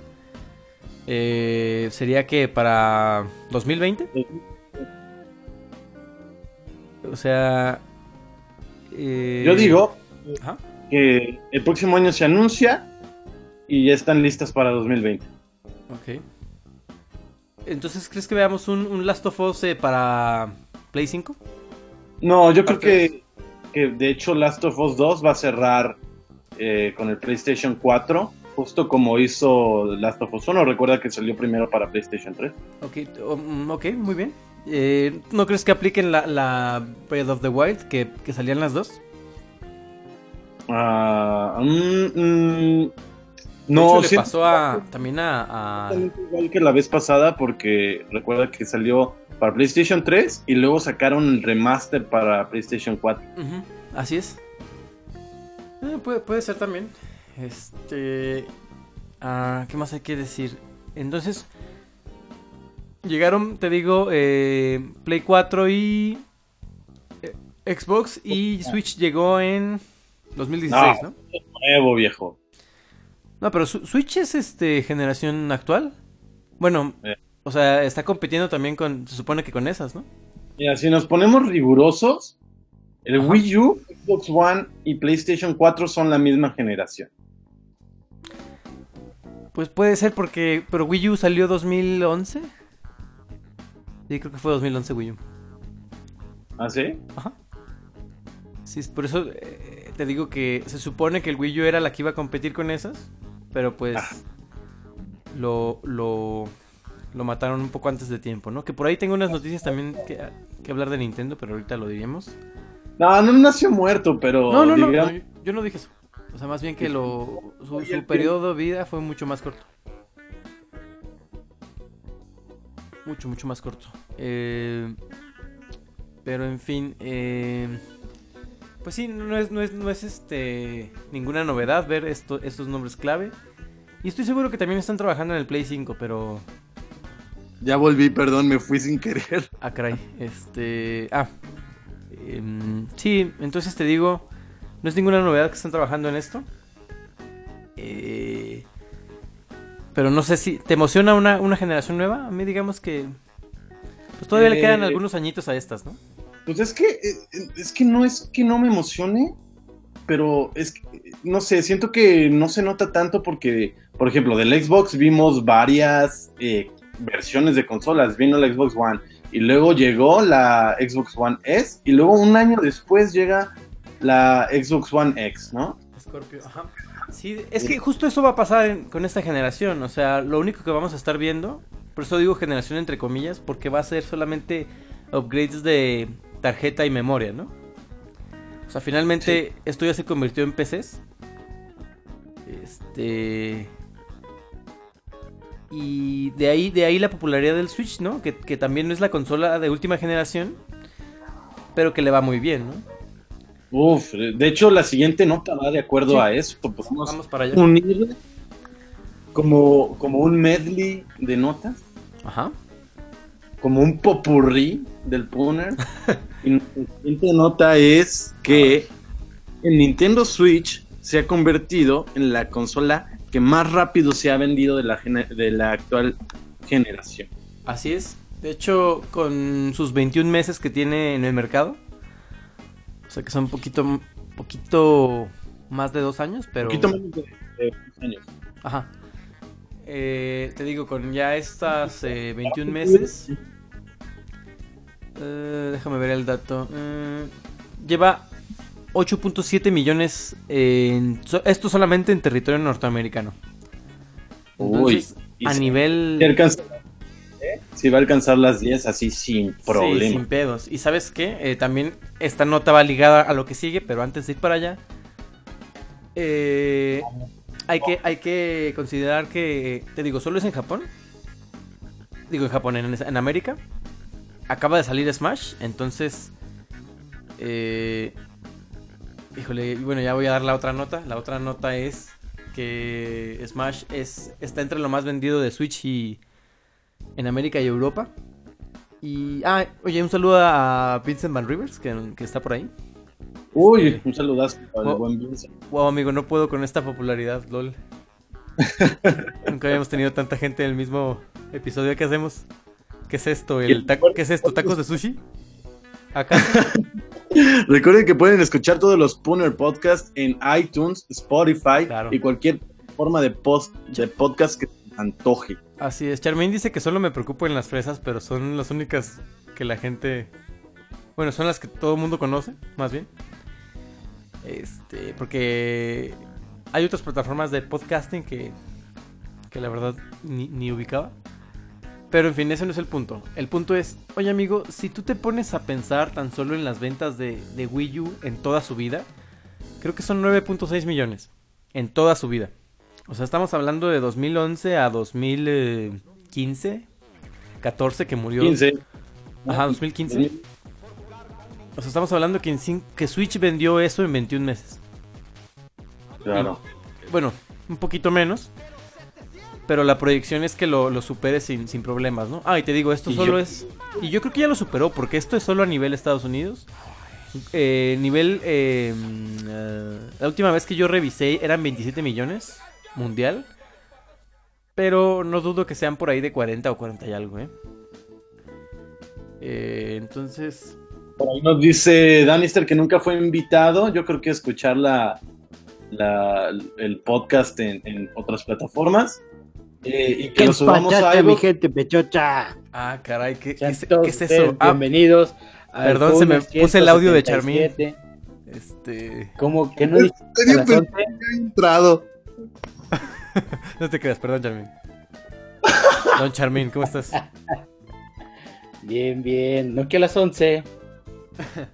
Eh, sería que para 2020. O sea... eh, Yo digo que el próximo año se anuncia y ya están listas para 2020. Ok. Entonces, ¿crees que veamos un, un Last of Us eh, para Play 5? No, yo creo que, que de hecho Last of Us 2 va a cerrar eh, con el PlayStation 4, justo como hizo Last of Us 1. Recuerda que salió primero para PlayStation 3. Ok, um, ok, muy bien. Eh, ¿No crees que apliquen la, la Breath of the Wild, que, que salían las dos? Ah, mm, mm, no, hecho, le siento pasó a, también a... a- igual que la vez pasada porque recuerda que salió para PlayStation 3 y luego sacaron el remaster para PlayStation 4. Ujú, así es. Eh, puede, puede ser también. Este... ah, ¿Qué más hay que decir? Entonces... Llegaron, te digo, eh, Play 4 y... eh, Xbox y Switch llegó en 2016, ¿no? Nuevo, viejo. No, pero Switch es este generación actual. Bueno, Eh. o sea, está compitiendo también con, se supone que con esas, ¿no? Mira, si nos ponemos rigurosos, el Ajá. Wii U, Xbox One y PlayStation 4 son la misma generación. Pues puede ser porque, pero Wii U salió 2011. Sí, creo que fue 2011 Wii U. ¿Ah, sí? Ajá. Sí, por eso eh, te digo que se supone que el Wii U era la que iba a competir con esas, pero pues Ah. lo, lo, lo mataron un poco antes de tiempo, ¿no? Que por ahí tengo unas noticias también que, que hablar de Nintendo, pero ahorita lo diríamos. No, no nació muerto, pero No, no, no, digamos- no, yo- no dije eso. O sea, más bien que lo, su, su periodo de vida fue mucho más corto. Mucho, mucho más corto. Eh, pero en fin, eh, pues sí, no es, no es, no es este ninguna novedad ver esto, estos nombres clave. Y estoy seguro que también están trabajando en el Play 5, pero... Ya volví, perdón, me fui sin querer. Ah, caray. Este... Ah. em, sí, entonces te digo, no es ninguna novedad que están trabajando en esto. Eh, pero no sé si... ¿Te emociona una, una generación nueva? A mí digamos que... Pues todavía le Eh, quedan algunos añitos a estas, ¿no? Pues es que, eh, es que no es que no me emocione, pero es que, no sé, siento que no se nota tanto porque, por ejemplo, del Xbox vimos varias eh, versiones de consolas. Vino la Xbox One y luego llegó la Xbox One S y luego un año después llega la Xbox One X, ¿no? Scorpio, ajá. Sí, es que justo eso va a pasar con esta generación. O sea, lo único que vamos a estar viendo, por eso digo generación entre comillas, porque va a ser solamente upgrades de tarjeta y memoria, ¿no? O sea, finalmente esto ya se convirtió en PCs. Este. Y de ahí, de ahí la popularidad del Switch, ¿no? Que, que también no es la consola de última generación. pero que le va muy bien, ¿no? Uf, de hecho la siguiente nota va de acuerdo Sí. a eso. Podemos Vamos para allá. unir como, como un medley de notas, Ajá. Como un popurrí del Puner. y nuestra siguiente nota es que el Nintendo Switch se ha convertido en la consola que más rápido se ha vendido de la, gene- de la actual generación. Así es. De hecho, con sus 21 meses que tiene en el mercado, o sea que son un poquito, poquito más de dos años, pero... Un poquito menos de, de dos años. Ajá. Eh, te digo, con ya estas eh, 21 meses. eh, déjame ver el dato. eh, lleva 8.7 millones. En, esto solamente en territorio norteamericano. Entonces, y a si- nivel. Si, alcanza- ¿eh? si va a alcanzar las 10 así sin Sí, problema. sin pedos. Y sabes qué? Eh, también esta nota va ligada a lo que sigue, pero antes de ir para allá. eh, hay, que, hay que considerar que, te digo, solo es en Japón. Digo, en Japón, en, América. Acaba de salir Smash, entonces... eh, híjole, bueno, ya voy a dar la otra nota. La otra nota es que Smash es, está entre lo más vendido de Switch y en América y Europa. Y, ah, oye, un saludo a Vincent Van Rivers, que está por ahí. Uy, un saludazo al Oh. buen Vincent. Wow, amigo, no puedo con esta popularidad, lol. Nunca habíamos tenido tanta gente en el mismo episodio que hacemos. ¿Qué es esto? ¿El taco? ¿Qué es esto? ¿Tacos de sushi? ¿Acá? Recuerden que pueden escuchar todos los Pooner Podcasts en iTunes, Spotify Claro. y cualquier forma de, post, de podcast que se antoje. Así es. Charmaine dice que solo me preocupo en las fresas, pero son las únicas que la gente... Bueno, son las que todo el mundo conoce, más bien. Este, porque hay otras plataformas de podcasting que, que la verdad ni, ni ubicaba. Pero en fin, ese no es el punto. El punto es, oye amigo, si tú te pones a pensar tan solo en las ventas de, de Wii U en toda su vida, creo que son 9.6 millones. En toda su vida. O sea, estamos hablando de 2011 a 2015, 14 que murió. 15. Ajá, 2015. O sea, estamos hablando que, en que Switch vendió eso en 21 meses. Claro. Bueno, un poquito menos. Pero la proyección es que lo, lo supere sin, sin problemas, ¿no? Ah, y te digo, esto Y solo yo- es... Y yo creo que ya lo superó, porque esto es solo a nivel Estados Unidos. Eh, nivel... eh, eh, la última vez que yo revisé eran 27 millones mundial. Pero no dudo que sean por ahí de 40 o 40 y algo, ¿eh? Eh, entonces... Por ahí nos dice Danister que nunca fue invitado. Yo creo que escuchar la, la- el podcast en, en otras plataformas. Eh, y que ¿Qué lo subamos a mi gente pechocha? Ah, caray, ¿qué, qué Sean es, todos qué es eso? Ah, Bienvenidos. perdón, se me puse el audio de 177. este... ¿Cómo que no dijiste a las 11? entrado. No te creas, perdón, Charmin. Don Charmin, ¿cómo estás? Bien, bien. No que a las 11.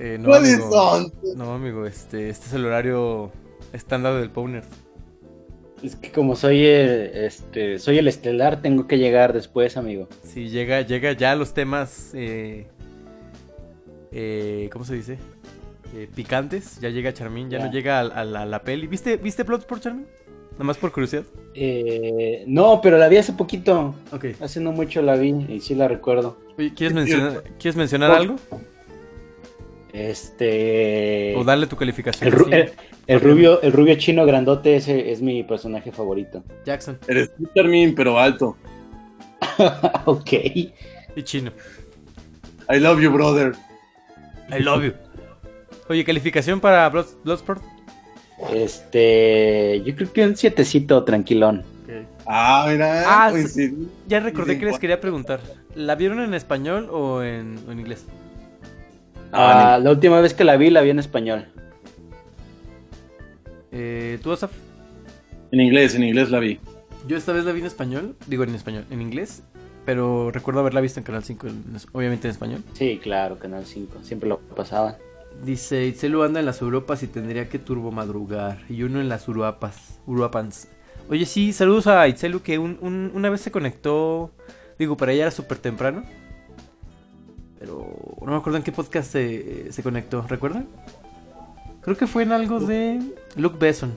Eh, no, ¿Cuáles amigo. son? No, amigo, este, este es el horario estándar del Powner. Es que como soy el, este, soy el estelar, tengo que llegar después, amigo. Si llega, llega ya a los temas, eh, eh, ¿cómo se dice? Eh, picantes, ya llega Charmin, ya, Ya. no llega a, a la, a la peli. ¿Viste, ¿Viste Bloodsport, Charmin? Nada más por curiosidad. Eh, no, pero la vi hace poquito. Ok. Hace no mucho la vi y sí la recuerdo. Oye, ¿quieres mencionar, ¿quieres mencionar algo? Este. O darle tu calificación. el, ru- así? el- el rubio, el rubio chino grandote, ese es mi personaje favorito. Jackson Eres tú, Fermín, pero alto. ok. y Chino. I love you, brother. I love you. Oye, calificación para Blood- Bloodsport. Este. Yo creo que un sietecito tranquilón. Ah, mira. Ah. Ya recordé Sí, que les quería preguntar. ¿La vieron en español o en, o en inglés? Ah, la última vez que la vi, la vi en español. Eh, ¿Tú, Asaf? En inglés, en inglés la vi. Yo esta vez la vi en español. Digo en español, en inglés. Pero recuerdo haberla visto en Canal 5, en- obviamente en español. Sí, claro, Canal 5. Siempre lo pasaban. Dice, Itzelu anda en las Europas y tendría que turbo madrugar. Y uno en las Uruapas. Uruapans. Oye, sí, saludos a Itzelu que un- un- una vez se conectó. Digo, para ella era súper temprano. Pero no me acuerdo en qué podcast se, se conectó, ¿recuerdan? Creo que fue en algo de Luke Besson.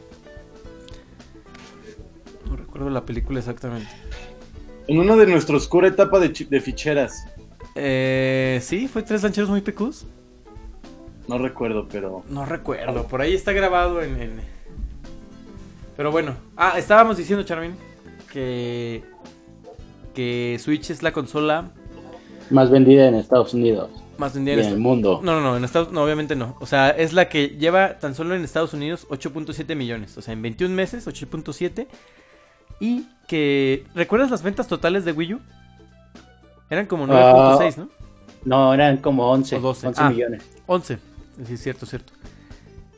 No recuerdo la película exactamente. En una de nuestra oscura etapa de ficheras. Eh, sí, fue Tres Lancheros Muy Pecus. No recuerdo, pero. No recuerdo, por ahí está grabado en, en- Pero bueno, ah, estábamos diciendo, Charmin, que... Que Switch es la consola Más vendida en Estados Unidos más y vendida en en el Estados mundo. No, no, no, en Estados no, obviamente no. O sea, es la que lleva tan solo en Estados Unidos 8.7 millones. O sea, en 21 meses, 8.7. Y que. ¿Recuerdas las ventas totales de Wii U? Eran como 9.6, ¿no? No, eran como 11, O 12. 11 Ah. millones. 11. Sí, es cierto, cierto.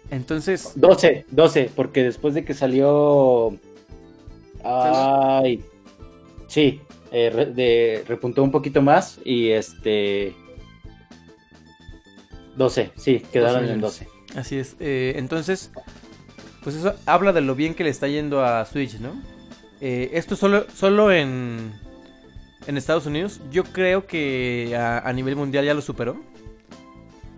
Entonces. 12, 12, porque después de que salió... Ay, sí, eh, re- de, repuntó un poquito más y este... 12, sí, quedaron en millones. 12. Así es. eh, entonces, pues eso habla de lo bien que le está yendo a Switch, ¿no? Eh, esto solo, solo en, en Estados Unidos. Yo creo que a, a nivel mundial ya lo superó.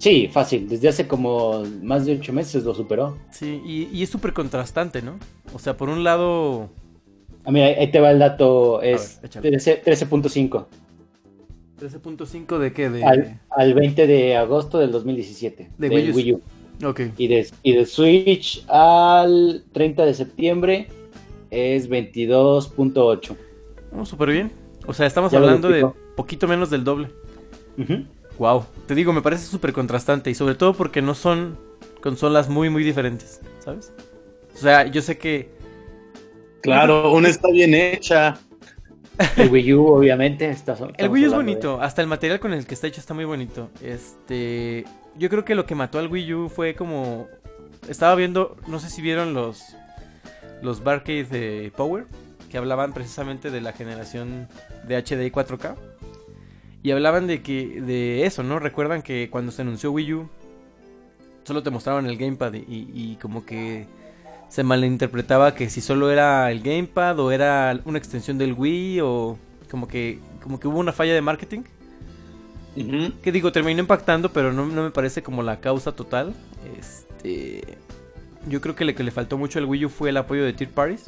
Sí, fácil, desde hace como más de 8 meses lo superó. Sí, y, y es súper contrastante, ¿no? O sea, por un lado... Ah, mira, ahí te va el dato, es ver, échale. 13 13.5 13.5 de qué? De... al, al 20 de agosto del 2017 De del Wii U. Wii U. Ok. Y de, y de Switch al 30 de septiembre es 22.8. Oh, súper bien. O sea, estamos Ya hablando de poquito menos del doble. Wow. Te digo, me parece súper contrastante. Y sobre todo porque no son consolas muy, muy diferentes. ¿Sabes? O sea, yo sé que... Claro, una está bien hecha. El Wii U, obviamente, está. El Wii U es bonito, hasta el material con el que está hecho está muy bonito. Este, yo creo que lo que mató al Wii U fue como estaba viendo, no sé si vieron los los Barcade de Power que hablaban precisamente de la generación de HD y 4K y hablaban de que de eso, ¿no? Recuerdan que cuando se anunció Wii U solo te mostraban el gamepad y, como que se malinterpretaba que si solo era el gamepad o era una extensión del Wii o como que como que hubo una falla de marketing. Que digo terminó impactando pero no, no me parece como la causa total. Este yo creo que lo que le faltó mucho al Wii U fue el apoyo de third parties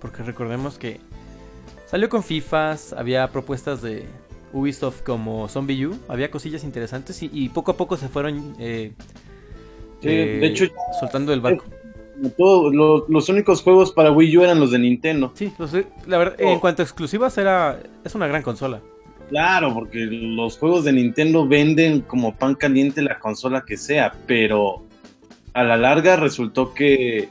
porque recordemos que salió con FIFAs había propuestas de Ubisoft como Zombie U había cosillas interesantes y, y poco a poco se fueron eh, Sí, eh, de hecho, soltando el barco todo- lo- los únicos juegos para Wii U eran los de Nintendo. Sí, la verdad, Oh. en cuanto a exclusivas, era, es una gran consola. Claro, porque los juegos de Nintendo venden como pan caliente la consola que sea, pero a la larga resultó que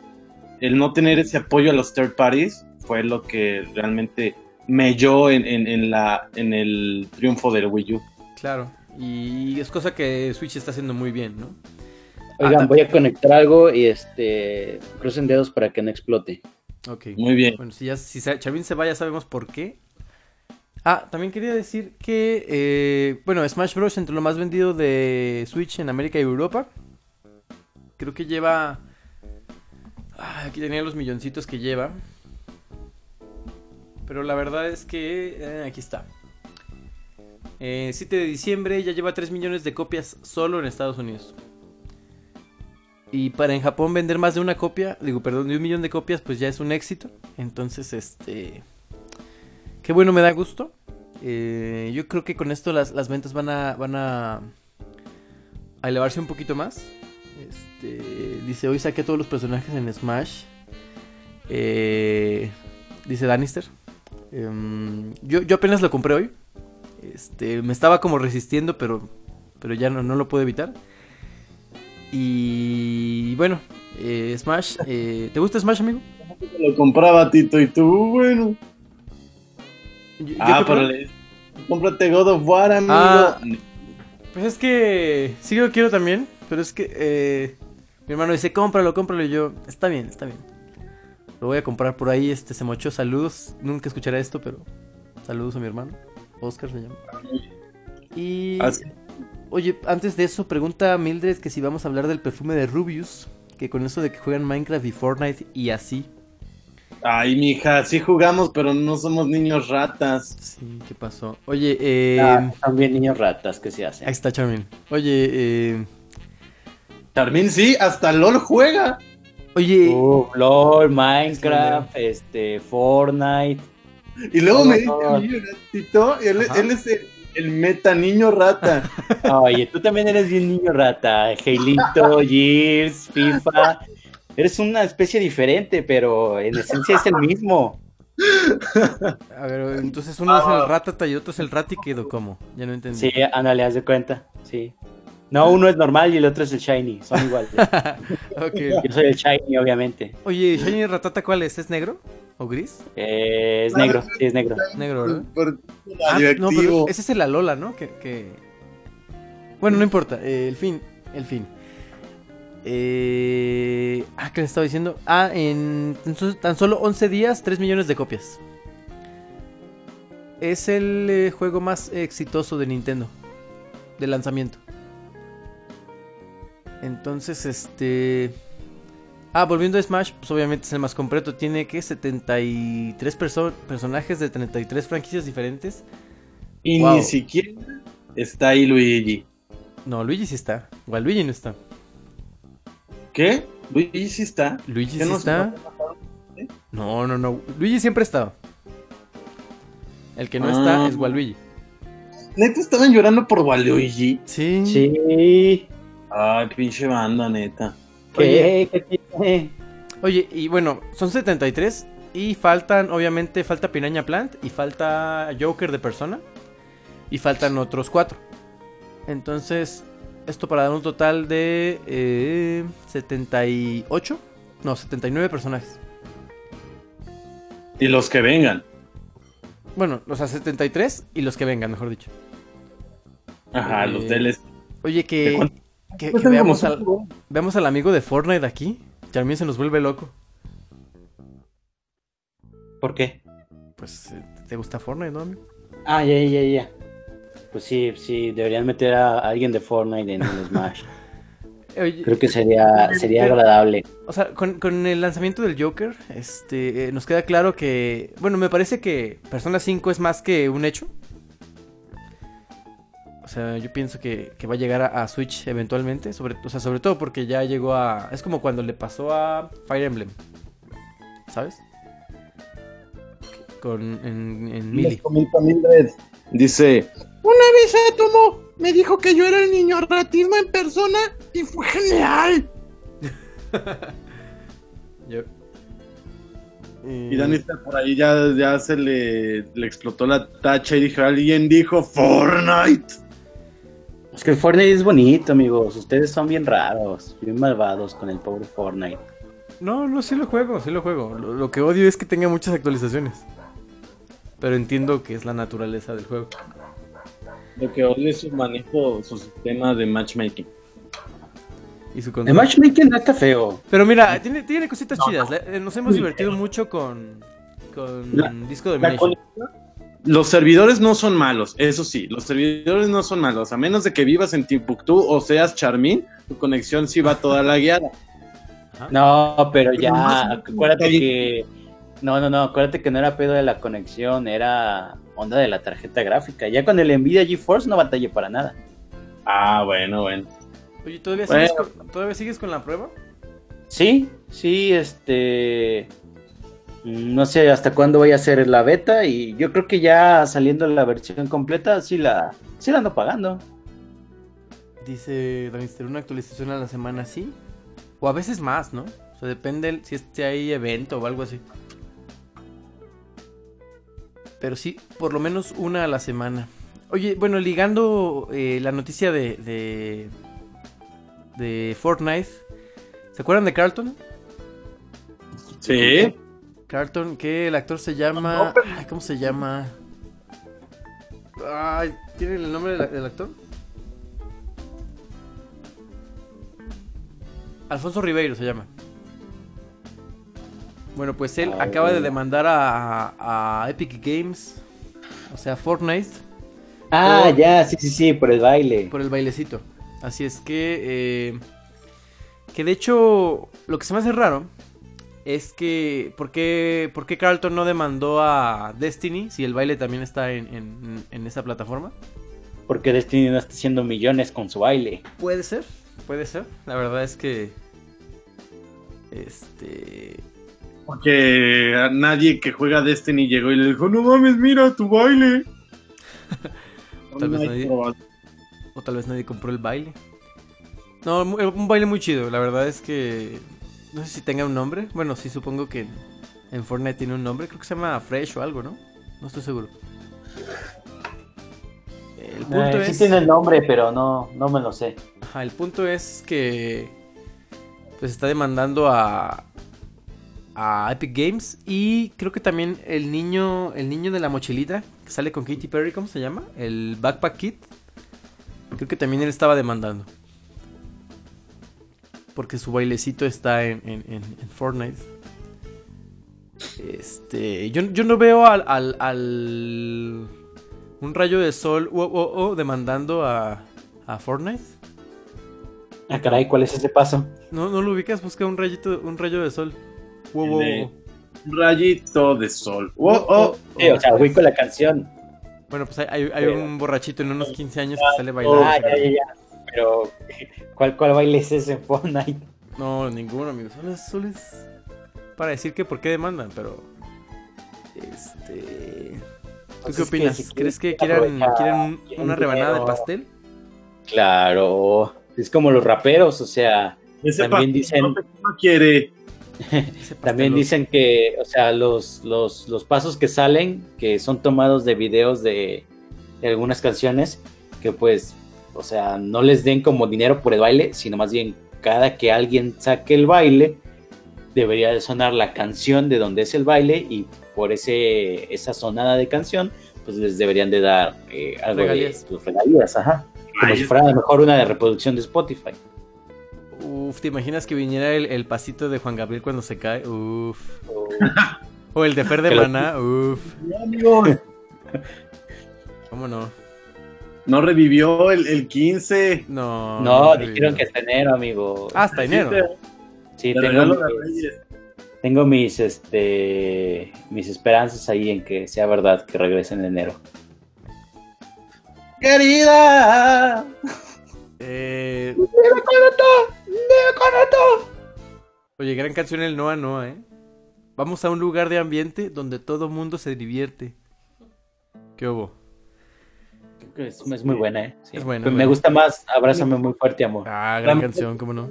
el no tener ese apoyo a los third parties fue lo que realmente melló en, en- en la, en el triunfo del Wii U. Claro. Y es cosa que Switch está haciendo muy bien, ¿no? Oigan, Ah, voy a conectar algo y este. Crucen dedos para que no explote. Ok. Muy bien. Bueno, si ya si se- Chavín se va, ya sabemos por qué. Ah, también quería decir que, eh, bueno, Smash Bros. entre lo más vendido de Switch en América y Europa. Creo que lleva... Ah, aquí tenía los milloncitos que lleva. Pero la verdad es que... eh, aquí está. Eh, 7 de diciembre ya lleva 3 millones de copias solo en Estados Unidos. Y para en Japón vender más de una copia, digo, perdón, de un millón de copias, pues ya es un éxito. Entonces, este... Qué bueno, me da gusto. Eh, yo creo que con esto las, las ventas van a, van a, a elevarse un poquito más. Este, dice, hoy saqué todos los personajes en Smash. Eh, dice Danister. Em, yo, yo apenas lo compré hoy. Este, me estaba como resistiendo, pero, pero ya no, no lo puedo evitar. Y bueno, eh, Smash. eh, ¿Te gusta Smash, amigo? Lo compraba Tito y tú, bueno. Yo- yo Ah, creo- pero le- cómprate God of War, amigo. Ah. Pues es que sí lo quiero también, pero es que eh, mi hermano dice, cómpralo, cómpralo, y yo, está bien, está bien. Lo voy a comprar por ahí, este se mochó, saludos, nunca escucharé esto, pero saludos a mi hermano, Oscar se llama. Y, Así- oye, antes de eso, pregunta a Mildred que si vamos a hablar del perfume de Rubius, que con eso de que juegan Minecraft y Fortnite y así. Ay, mija, sí jugamos, pero no somos niños ratas. Sí, ¿qué pasó? Oye, eh... Ah, también niños ratas que se hacen. Ahí está Charmin. Oye, eh... Charmin sí, hasta LOL juega. Oye, Uh, LOL, Minecraft, este, Fortnite. Y luego me dice a mí y él, él es el, el meta niño rata. Oye, tú también eres bien niño rata. Heilito, Gears, FIFA. Eres una especie diferente, pero en esencia es el mismo. a ver, entonces uno es el Ratata y otro es el Ratiquedo, ¿cómo? Ya no entendí. Sí, ándale, haz de cuenta. Sí. No, uno es normal y el otro es el Shiny. Son iguales. Ok. Yo soy el Shiny, obviamente. Oye, Shiny Ratata, ¿cuál es? ¿Es negro? ¿O gris? Eh, es negro, sí, es negro. Negro, ¿verdad? Por Ah, no, pero ese es el Alola, ¿no? Que, que- Bueno, no importa. eh, el fin. El fin. Eh... Ah, ¿qué les estaba diciendo? Ah, en tan solo 11 días, 3 millones de copias. Es el eh, juego más exitoso de Nintendo. De lanzamiento. Entonces, este... Ah, volviendo a Smash, pues obviamente es el más completo. Tiene que 73 perso- personajes de 33 franquicias diferentes. Y Wow. ni siquiera está ahí Luigi. No, Luigi sí está. Igual Luigi no está. ¿Qué? Luigi sí está. Luigi ¿Qué sí no está. No, no, no. Luigi siempre ha estado. El que no Ah. está es Waluigi. Neta estaban llorando por Waluigi. Sí. Sí. Ay, pinche banda, neta. ¿Qué? ¿Qué tiene? Oye, y bueno, son 73 y faltan, obviamente, falta Piraña Plant y falta Joker de Persona y faltan otros cuatro. Entonces, esto para dar un total de eh, 78, no, 79 personajes. Y los que vengan. Bueno, o sea, 73 y los que vengan, mejor dicho. Ajá, Eh, los DLC. Oye, ¿De que? Que, que veamos, al, veamos al amigo de Fortnite aquí. También se nos vuelve loco. ¿Por qué? Pues, eh, ¿te gusta Fortnite, no? amigo? Ah, ya, ya, ya. Pues sí, sí, deberían meter a alguien de Fortnite en el Smash. Oye, Creo que sería, sería agradable. O sea, con, con el lanzamiento del Joker, este, eh, nos queda claro que, bueno, me parece que Persona 5 es más que un hecho. O sea, yo pienso que, que va a llegar a, a Switch eventualmente, sobre, o sea, sobre todo porque ya llegó a, es como cuando le pasó a Fire Emblem, ¿sabes? Con en, en Melee. Dice, Una vez Atomo me dijo que yo era el niño ratismo en persona y fue genial. Yo- y Dani está por ahí, ya, ya se le, le explotó la tacha y dijo, alguien dijo Fortnite. Es que el Fortnite es bonito, amigos. Ustedes son bien raros, bien malvados con el pobre Fortnite. No, no, sí lo juego, sí lo juego. Lo, lo que odio es que tenga muchas actualizaciones. Pero entiendo que es la naturaleza del juego. Lo que odio es su manejo, su sistema de matchmaking. Y su El matchmaking no está feo. Pero mira, tiene, tiene cositas chidas. Eh, Nos hemos divertido mucho con, con La- Disco conexión- Los servidores no son malos, eso sí, los servidores no son malos. A menos de que vivas en Timbuktu o seas Charmin, tu conexión sí va toda la guiada. No, pero ya, acuérdate que. No, no, no, acuérdate que no era pedo de la conexión, era onda de la tarjeta gráfica. Ya con el Nvidia GeForce no batallé para nada. Ah, bueno, bueno. Oye, ¿todavía, Bueno. sigues con, ¿todavía sigues con la prueba? Sí, sí, este. No sé hasta cuándo voy a hacer la beta y yo creo que ya saliendo la versión completa sí la, sí la ando pagando. Dice Danister, una actualización a la semana, sí. O a veces más, ¿no? O sea, depende si este hay evento o algo así. Pero sí, por lo menos una a la semana. Oye, bueno, ligando eh, la noticia de, de. de Fortnite. ¿Se acuerdan de Carlton? Sí. Carlton, que el actor se llama. Ay, ¿Cómo se llama? Ay, ¿tiene el nombre del, del actor? Alfonso Ribeiro se llama. Bueno, pues él Ah, acaba de demandar a, a Epic Games, o sea, Fortnite, Ah, Por- ya, sí, sí, sí, por el baile. por el bailecito. Así es que, eh, que de hecho, lo que se me hace raro es que ¿por qué, por qué Carlton no demandó a Destiny si el baile también está en, en- en esa plataforma? Porque Destiny no está haciendo millones con su baile. Puede ser, puede ser. La verdad es que este Porque a nadie que juega Destiny llegó y le dijo, no mames, mira tu baile. Tal vez nadie- o tal vez nadie compró el baile. No, un baile muy chido. La verdad es que no sé si tenga un nombre. Bueno, sí supongo que en, Fortnite tiene un nombre. Creo que se llama Fresh o algo, ¿no? No estoy seguro. El punto Eh, sí es tiene el nombre, pero no, no me lo sé. Ajá, el punto es que pues está demandando a a Epic Games y creo que también el niño el niño de la mochilita que sale con Katy Perry, ¿cómo se llama? El Backpack Kid. Creo que también él estaba demandando. Porque su bailecito está en, en- en- en Fortnite. Este. Yo, yo no veo al, al, al- Un rayo de sol oh, oh, oh, demandando a, a Fortnite. Ah, caray, ¿cuál es ese paso? No, no lo ubicas, busca un rayito, un rayo de sol. Wow, wow, wow. Un rayito de sol. Oh, oh. Sí, o sea, ubico la canción. Bueno, pues hay, hay- un borrachito en unos 15 años que sale bailando. Ah, ya, ya, ya. Pero, ¿cuál, cuál baile es ese en Fortnite? No, ninguno, amigo. Solo es, solo es para decir que por qué demandan, pero. Este. ¿Tú Pues qué que opinas? si ¿Crees que quieran, aprovechar, quieren un- quieren una rebanada de pastel? Claro, es como los raperos, o sea, Ese también dicen, no quiere. Ese también dicen que, o sea, los, los, los pasos que salen, que son tomados de videos de, de algunas canciones, que pues, o sea, no les den como dinero por el baile, sino más bien cada que alguien saque el baile, debería de sonar la canción de donde es el baile y por ese, esa sonada de canción, pues les deberían de dar eh, algo Regalías. de tus regalías, ajá. Como si fuera a lo mejor una de reproducción de Spotify. Uf, ¿te imaginas que viniera el, el pasito de Juan Gabriel cuando se cae? Uf. O el de Fer de Maná, uf. ¿Cómo no? No revivió el, el 15. No. No, no dijeron que hasta enero, amigo. Ah, hasta enero. Sí, Te tengo mis, tengo mis, este, mis esperanzas ahí en que sea verdad que regrese en enero. Querida. Eh, Oye, gran canción el Noa Noa, ¿eh? Vamos a un lugar de ambiente donde todo mundo se divierte. ¿Qué hubo? Es, es muy buena, ¿eh? Sí. Es buena, Me gusta más Abrázame muy fuerte, amor. Ah, gran La- canción, ¿cómo no?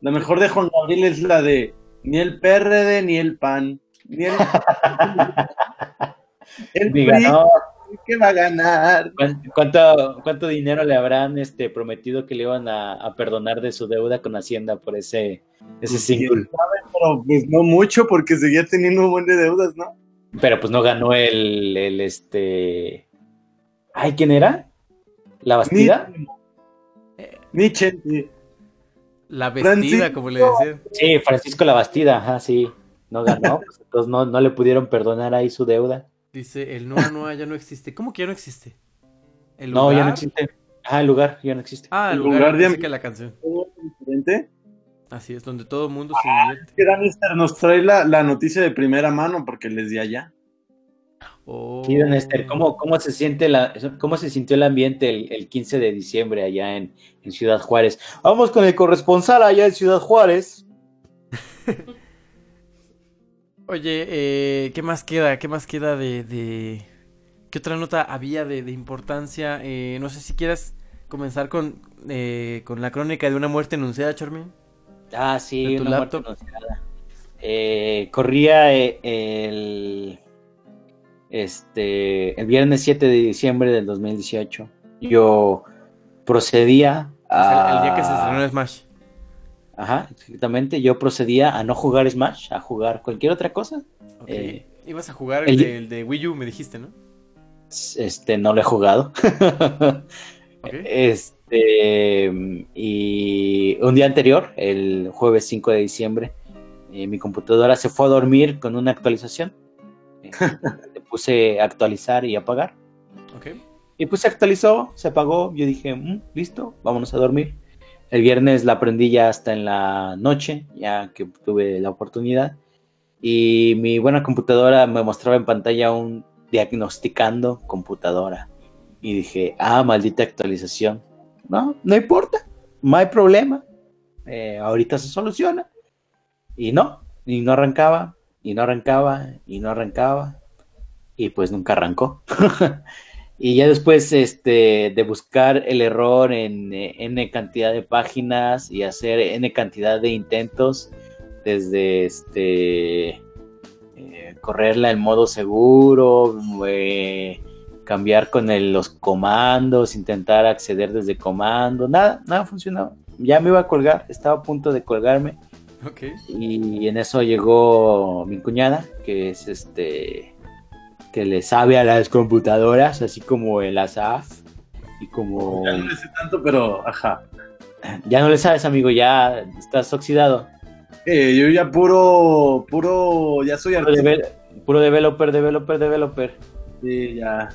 La mejor de Juan Gabriel es la de ni el PRD ni el PAN. Ni el. el Diga, PRI no, que va a ganar. ¿cuán- ¿cuánto, ¿Cuánto dinero le habrán este, prometido que le iban a, a perdonar de su deuda con Hacienda por ese, ese single? Pero pues no mucho porque seguía teniendo un buen de deudas, ¿no? Pero pues no ganó el, el este. Ay, ¿quién era? ¿La Bastida? Ni Chente. La vestida, Francisco. como le decían. Sí, Francisco La Bastida, ajá, sí. No ganó, pues, entonces no, no le pudieron perdonar ahí su deuda. Dice, el Noa Noa ya no existe. ¿Cómo que ya no existe? ¿El No, ya no lugar? existe. Ah, el lugar ya no existe. Ah, el El lugar, lugar de que la canción. diferente. Así es, donde todo el mundo se divierte. Que Danister nos trae la, la noticia de primera mano porque les di allá. Oh. Sí, don Esther, ¿cómo, cómo se siente la, cómo se sintió el ambiente el, el 15 de diciembre allá en, en Ciudad Juárez? Vamos con el corresponsal allá en Ciudad Juárez. Oye, eh, ¿qué más queda? ¿Qué más queda de... de... ¿Qué otra nota había de, de importancia? Eh, no sé si quieras comenzar con, eh, con la crónica de una muerte anunciada, Charmin. Ah, sí, ¿De tu una muerte anunciada. Eh, corría eh, el este el viernes 7 de diciembre del 2018. Yo procedía O sea, a el día que se estrenó Smash. Ajá, exactamente. Yo procedía a no jugar Smash, a jugar cualquier otra cosa. Eh, Ibas a jugar el- el de, el de Wii U, me dijiste, ¿no? Este, no lo he jugado. Este, y un día anterior, el jueves 5 de diciembre, eh, mi computadora se fue a dormir con una actualización. Puse actualizar y apagar. Ok. Y pues se actualizó, se apagó. Yo dije, "Mm, listo, vámonos a dormir. El viernes la aprendí ya hasta en la noche, ya que tuve la oportunidad. Y mi buena computadora me mostraba en pantalla un diagnosticando computadora. Y dije, ah, maldita actualización. No, no importa, no hay problema. Eh, ahorita se soluciona. Y no, y no arrancaba, y no arrancaba, y no arrancaba. Y pues nunca arrancó. y ya después este, de buscar el error en eh, N cantidad de páginas y hacer N cantidad de intentos, desde este eh, correrla en modo seguro, eh, cambiar con el- los comandos, intentar acceder desde comando, nada, nada funcionaba. Ya me iba a colgar, estaba a punto de colgarme y en eso llegó mi cuñada, que es este que le sabe a las computadoras, así como el ASAF y como Ya no le sé tanto, pero ajá. ya no le sabes, amigo, ya estás oxidado. Eh, yo ya puro, puro, ya soy Puro, devel- puro developer, developer, developer. Sí, ya.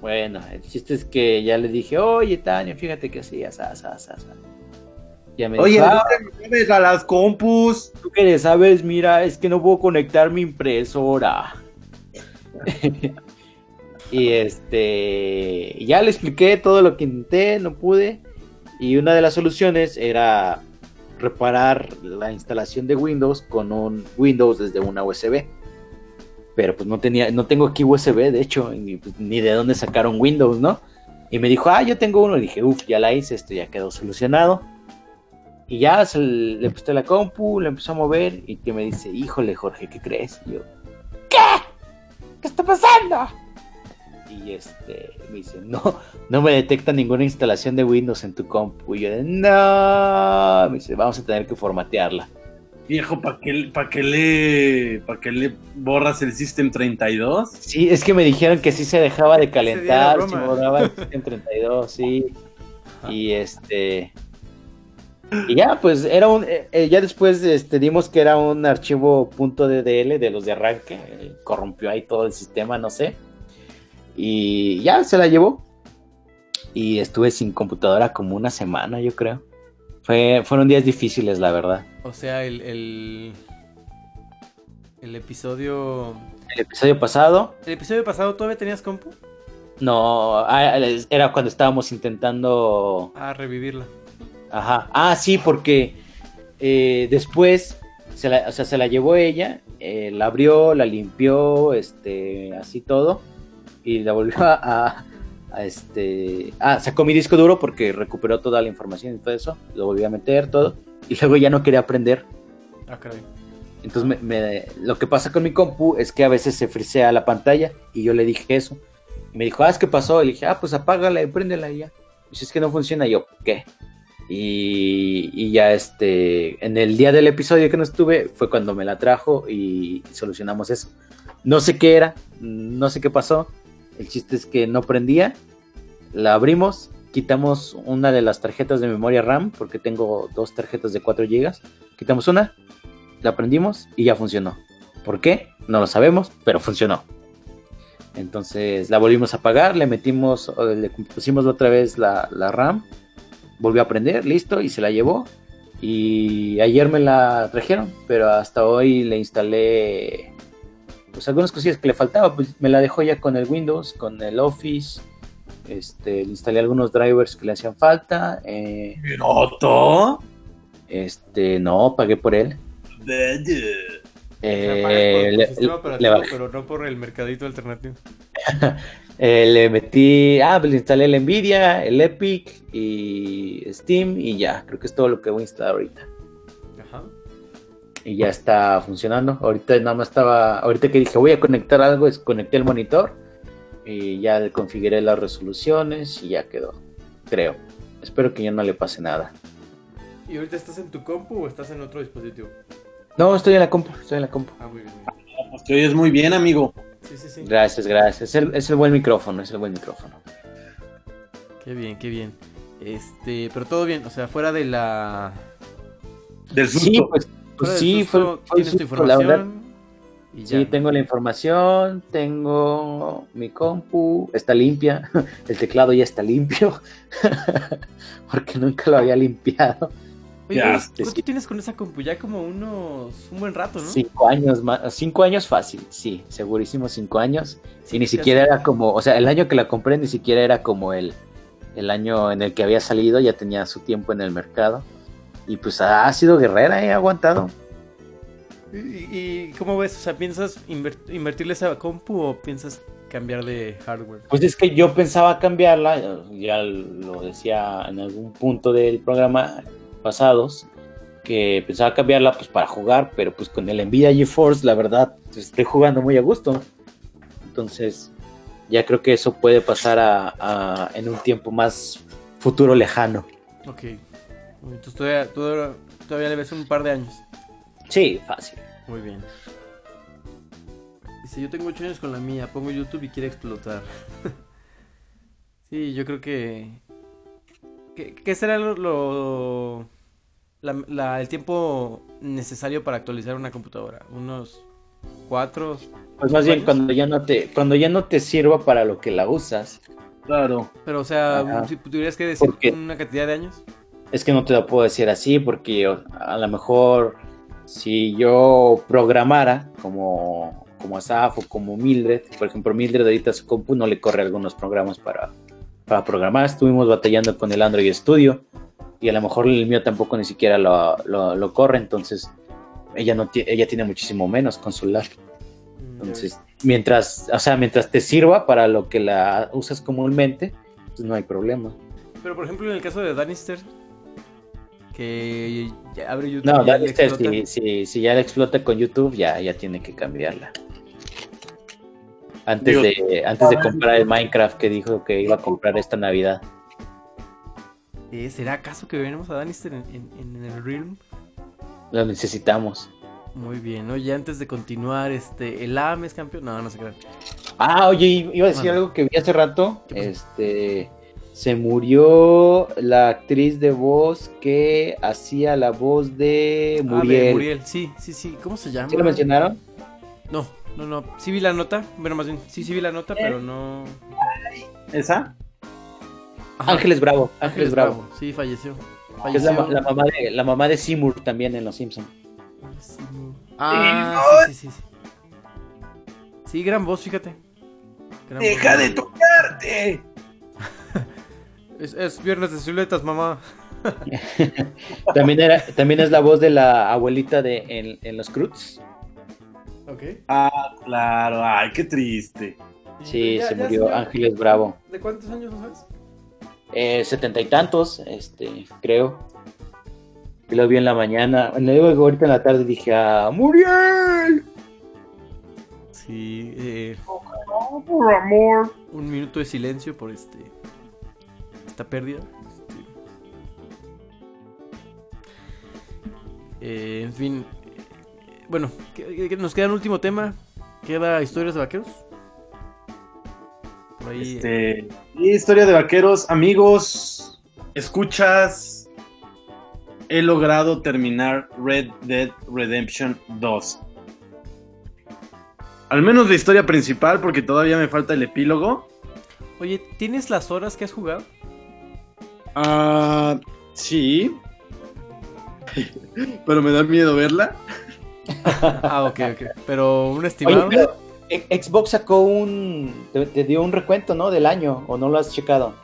Bueno, el chiste es que ya le dije, oye, Tania, fíjate que así, asá, asá, asá, asá". Ya me Oye, dijo, no "Ah, te a las compus. tú que le sabes, mira, es que no puedo conectar mi impresora. y este, ya le expliqué todo lo que intenté, no pude. Y una de las soluciones era reparar la instalación de Windows con un Windows desde una USB. Pero pues no tenía, no tengo aquí USB, de hecho, ni, pues, ni de dónde sacaron Windows, ¿no? Y me dijo, ah, yo tengo uno. Y dije, uff, ya la hice, esto ya quedó solucionado. Y ya le puse la compu, le empezó a mover y que me dice, híjole Jorge, ¿qué crees? Y yo, ¿qué? ¿Qué está pasando? Y este, me dice, no, no me detecta ninguna instalación de Windows en tu compu. Y yo, de, no, me dice, vamos a tener que formatearla. Viejo, ¿para qué, pa' qué le, pa' qué le borras el System 32? Sí, es que me dijeron que sí se dejaba de calentar, si broma. borraba el System 32, sí. Y este. Y ya, pues era un. eh, eh, ya después este, dimos que era un archivo .ddl de los de arranque. eh, corrompió ahí todo el sistema, no sé. Y ya se la llevó. Y estuve sin computadora como una semana, yo creo. Fue, fueron días difíciles, la verdad. O sea, el, el, el episodio... El episodio pasado, ¿El episodio pasado todavía tenías compu? no. ah, Era cuando estábamos intentando Ah, revivirla. Ajá. Ah, sí, porque eh, después se la, o sea, se la llevó ella, eh, la abrió, la limpió, este, así todo, y la volvió a, este, ah, sacó mi disco duro porque recuperó toda la información y todo eso, lo volvió a meter todo, y luego ya no quería aprender. Ah, caray. Entonces me- me- lo que pasa con mi compu es que a veces se frisea la pantalla y yo le dije eso. Y me dijo, ah, ¿qué pasó? Y le dije, ah, pues apágala y préndela y ya. Y si es que no funciona, y yo, ¿qué? Y, y ya este, en el día del episodio que no estuve fue cuando me la trajo y solucionamos eso. No sé qué era, no sé qué pasó. El chiste es que no prendía. La abrimos, quitamos una de las tarjetas de memoria RAM, porque tengo dos tarjetas de 4 GB. Quitamos una, la prendimos y ya funcionó. ¿Por qué? No lo sabemos, pero funcionó. Entonces la volvimos a apagar, le metimos, le pusimos otra vez la, la RAM, volvió a prender, listo, y se la llevó. Y ayer me la trajeron, pero hasta hoy le instalé pues algunas cosillas que le faltaba, pues me la dejó ya con el Windows, con el Office. Este, le instalé algunos drivers que le hacían falta. eh, ¿Piloto? este, no, pagué por él. O sea, Eh, por le- sistema le- operativo, le bajé. pero no por el mercadito alternativo. Eh, le metí, ah, pues le instalé el Nvidia, el Epic y Steam y ya, creo que es todo lo que voy a instalar ahorita. Ajá. Y ya está funcionando. Ahorita nada más estaba, ahorita que dije voy a conectar algo, es conecté el monitor y ya le configuré las resoluciones y ya quedó, creo. Espero que ya no le pase nada. ¿Y ahorita estás en tu compu o estás en otro dispositivo? No, estoy en la compu, estoy en la compu. Ah, muy bien. muy bien. Pues te oyes muy bien, amigo. Sí, sí, sí. Gracias, gracias. Es el, es el buen micrófono, es el buen micrófono. Qué bien, qué bien. Este, pero todo bien, o sea, fuera de la... Del susto. Sí, pues, pues sí, fue, susto, fue el tienes tu susto, la verdad. Y Sí, ya. tengo la información, tengo mi compu, está limpia, el teclado ya está limpio, porque nunca lo había limpiado. Oye, Ya, ¿cuánto tienes con esa compu? Ya como unos... un buen rato, ¿no? Cinco años más, cinco años fácil, sí, segurísimo cinco años. Sí, y ni siquiera era como, o sea, el año que la compré ni siquiera era como el, el año en el que había salido, ya tenía su tiempo en el mercado. Y pues ha sido guerrera, he aguantado. ¿Y, y cómo ves? O sea, ¿piensas inver- invertirle esa compu o piensas cambiar de hardware? Pues es que yo pensaba cambiarla, ya lo decía en algún punto del programa pasados, que pensaba cambiarla pues para jugar, pero pues con el Nvidia GeForce la verdad pues, estoy jugando muy a gusto. Entonces ya creo que eso puede pasar a, a- en un tiempo más futuro lejano. Ok. Entonces todavía, todavía, todavía le ves un par de años. Sí, fácil. Muy bien. Dice, yo tengo 8 años con la mía, pongo YouTube y quiere explotar. sí, yo creo que... ¿Qué, qué será lo... lo- la- la- el tiempo necesario para actualizar una computadora? ¿Unos 4? Pues más bien años? cuando ya no te cuando ya no te sirva para lo que la usas, Claro. Pero, o sea, Ajá. si tuvieras que decir una cantidad de años. Es que no te lo puedo decir así porque a lo mejor si yo programara como, como Asaf o como Mildred, por ejemplo Mildred ahorita su compu no le corre algunos programas para, para programar, estuvimos batallando con el Android Studio y a lo mejor el mío tampoco ni siquiera lo, lo- lo corre, entonces ella, no ella tiene muchísimo menos con su lab. Entonces, mientras, o sea, mientras te sirva para lo que la usas comúnmente, pues no hay problema. Pero, por ejemplo, en el caso de Danister, que ya abre YouTube No, Danister, si, si ya la explota con YouTube, ya, ya tiene que cambiarla. Antes de, antes de comprar el Minecraft que dijo que iba a comprar esta Navidad. Eh, ¿Será acaso que veremos a Danister en, en- en el Realm? Lo necesitamos. Muy bien, oye, antes de continuar, este, el AM es campeón. No, no se crean. Ah, oye, iba a decir algo que vi hace rato. Este. Se murió la actriz de voz que hacía la voz de Ah, de Muriel. Muriel, sí, sí, sí. ¿Cómo se llama? ¿Sí lo mencionaron? No, no, no. Sí vi la nota. Bueno, más bien, sí, sí vi la nota, pero no. ¿Esa? Ajá. Ángeles Bravo. Ángeles Bravo. Sí, falleció. Es la, mamá de, la mamá de Seymour también en Los Simpsons. Ah, sí, sí, sí, sí. Sí, gran voz, fíjate. Gran ¡Deja voz. de tocarte! Es, es viernes de siluetas, mamá. También, era, también es la voz de la abuelita de en, en los Cruz. Ok. Ah, claro. Ay, qué triste. Sí, Ya- se ya, murió señor. Ángeles Bravo. ¿De cuántos años no sabes? Eh, setenta y tantos, este, creo. Y lo vi en la mañana. Luego ahorita en la tarde dije, ah, ¡Muriel! Sí, eh, por amor. un minuto de silencio por este esta pérdida. Este, eh, en fin, bueno, que- que nos queda un último tema. Queda historias de vaqueros. Por ahí. Este, historia de vaqueros, amigos, escuchas. He logrado terminar Red Dead Redemption 2. Al menos la historia principal, porque todavía me falta el epílogo. Oye, ¿tienes las horas que has jugado? Ah, sí. Pero me da miedo verla. Ah, ok, ok. Pero un Oye, estimado. pero eh, Xbox sacó un. Te, te dio un recuento, ¿no? Del año, ¿o no lo has checado?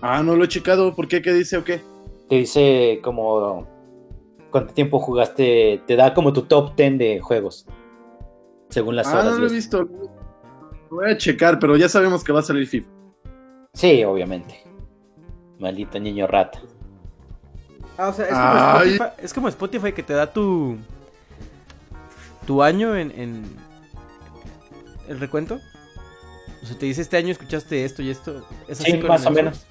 Ah, no lo he checado. ¿Por qué? ¿Qué dice o qué? Te dice como. ¿Cuánto tiempo jugaste? Te da como tu top 10 de juegos. Según las Ah, horas. no lo he visto. Lo voy a checar, pero ya sabemos que va a salir FIFA. Sí, obviamente. Maldito niño rata. Ah, o sea, es como, Spotify, es como Spotify que te da tu. Tu año en. en el recuento. O sea, te dice este año escuchaste esto y esto. ¿Es así Sí, más o menos.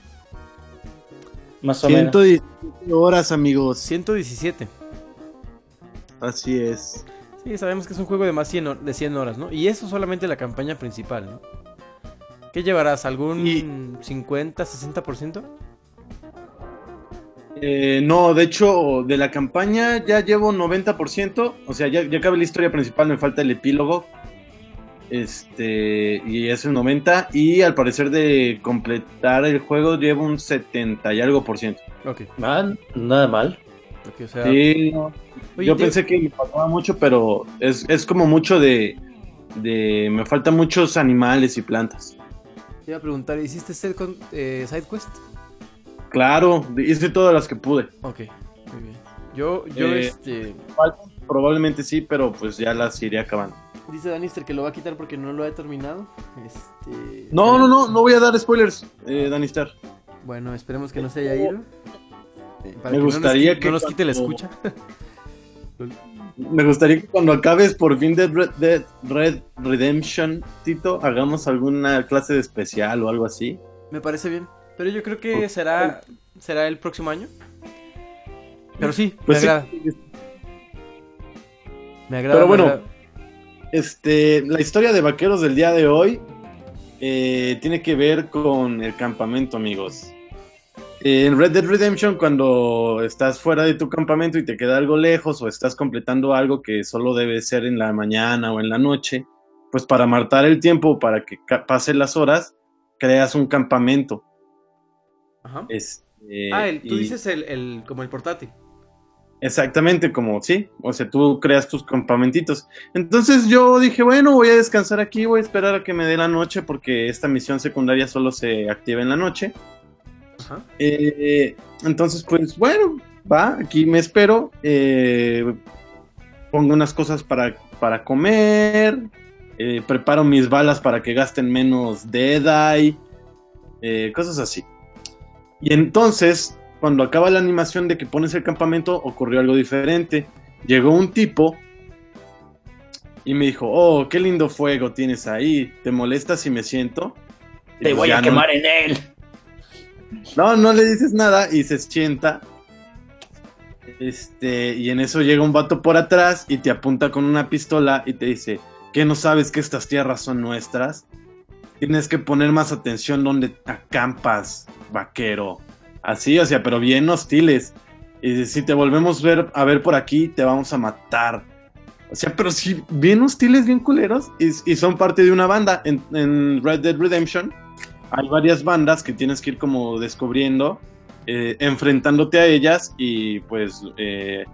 Más o menos. 117 horas, amigos. 117. Así es. Sí, sabemos que es un juego de más 100 hor- de 100 horas, ¿no? Y eso solamente la campaña principal, ¿no? ¿Qué llevarás? ¿Algún Y- 50, 60%? Eh, no, de hecho, de la campaña ya llevo 90%. O sea, ya, ya acabé la historia principal, me falta el epílogo. Este, y es el 90. Y al parecer de completar el juego llevo un 70 y algo por ciento. Ok, nada mal. ok, o sea... Sí, no. Oye, yo te- pensé que me faltaba mucho, pero es, es como mucho de, de. Me faltan muchos animales y plantas. Te iba a preguntar, ¿hiciste con, eh, side quest? Claro, hice todas las que pude. Ok, muy bien. Yo, yo, Eh, este... Probablemente sí, pero pues ya las iré acabando. Dice Danister que lo va a quitar porque no lo ha terminado. Este... No, no, no, no voy a dar spoilers, eh, Danistar. Bueno, esperemos que no se haya ido. Eh, para Me que no nos gustaría que no nos quite la cuando- escucha. Me gustaría que cuando acabes por fin de Red, Dead Red Redemption, Tito, hagamos alguna clase de especial o algo así. Me parece bien. Pero yo creo que será será el próximo año. Pero sí, Pues me sí. agrada. Me agrada. Pero bueno, agrada. Este, la historia de vaqueros del día de hoy eh, tiene que ver con el campamento, amigos. En Red Dead Redemption, cuando estás fuera de tu campamento y te queda algo lejos o estás completando algo que solo debe ser en la mañana o en la noche, pues para matar el tiempo, para que pasen las horas, creas un campamento. Ajá. Este, ah, el, tú y- dices el, el como el portátil. Exactamente, como sí, o sea, tú creas tus campamentitos. Entonces yo dije, bueno, voy a descansar aquí, voy a esperar a que me dé la noche porque esta misión secundaria solo se activa en la noche. Ajá. Eh, entonces, pues bueno, va, aquí me espero. eh, pongo unas cosas para, para comer. eh, preparo mis balas para que gasten menos Deadeye. cosas así. Y entonces, cuando acaba la animación de que pones el campamento, ocurrió algo diferente. Llegó un tipo y me dijo, oh, qué lindo fuego tienes ahí. ¿Te molesta si me siento? Y Te pues voy a no- quemar en él. no, no le dices nada y se sienta. Este, y en eso llega un vato por atrás y te apunta con una pistola y te dice, ¿qué no sabes que estas tierras son nuestras? Tienes que poner más atención donde acampas, vaquero. Así, o sea, pero bien hostiles. Y si te volvemos a ver por aquí, te vamos a matar. O sea, pero sí, bien hostiles, bien culeros. Y, son parte de una banda en, en Red Dead Redemption hay varias bandas que tienes que ir como descubriendo, eh, enfrentándote a ellas y pues eh,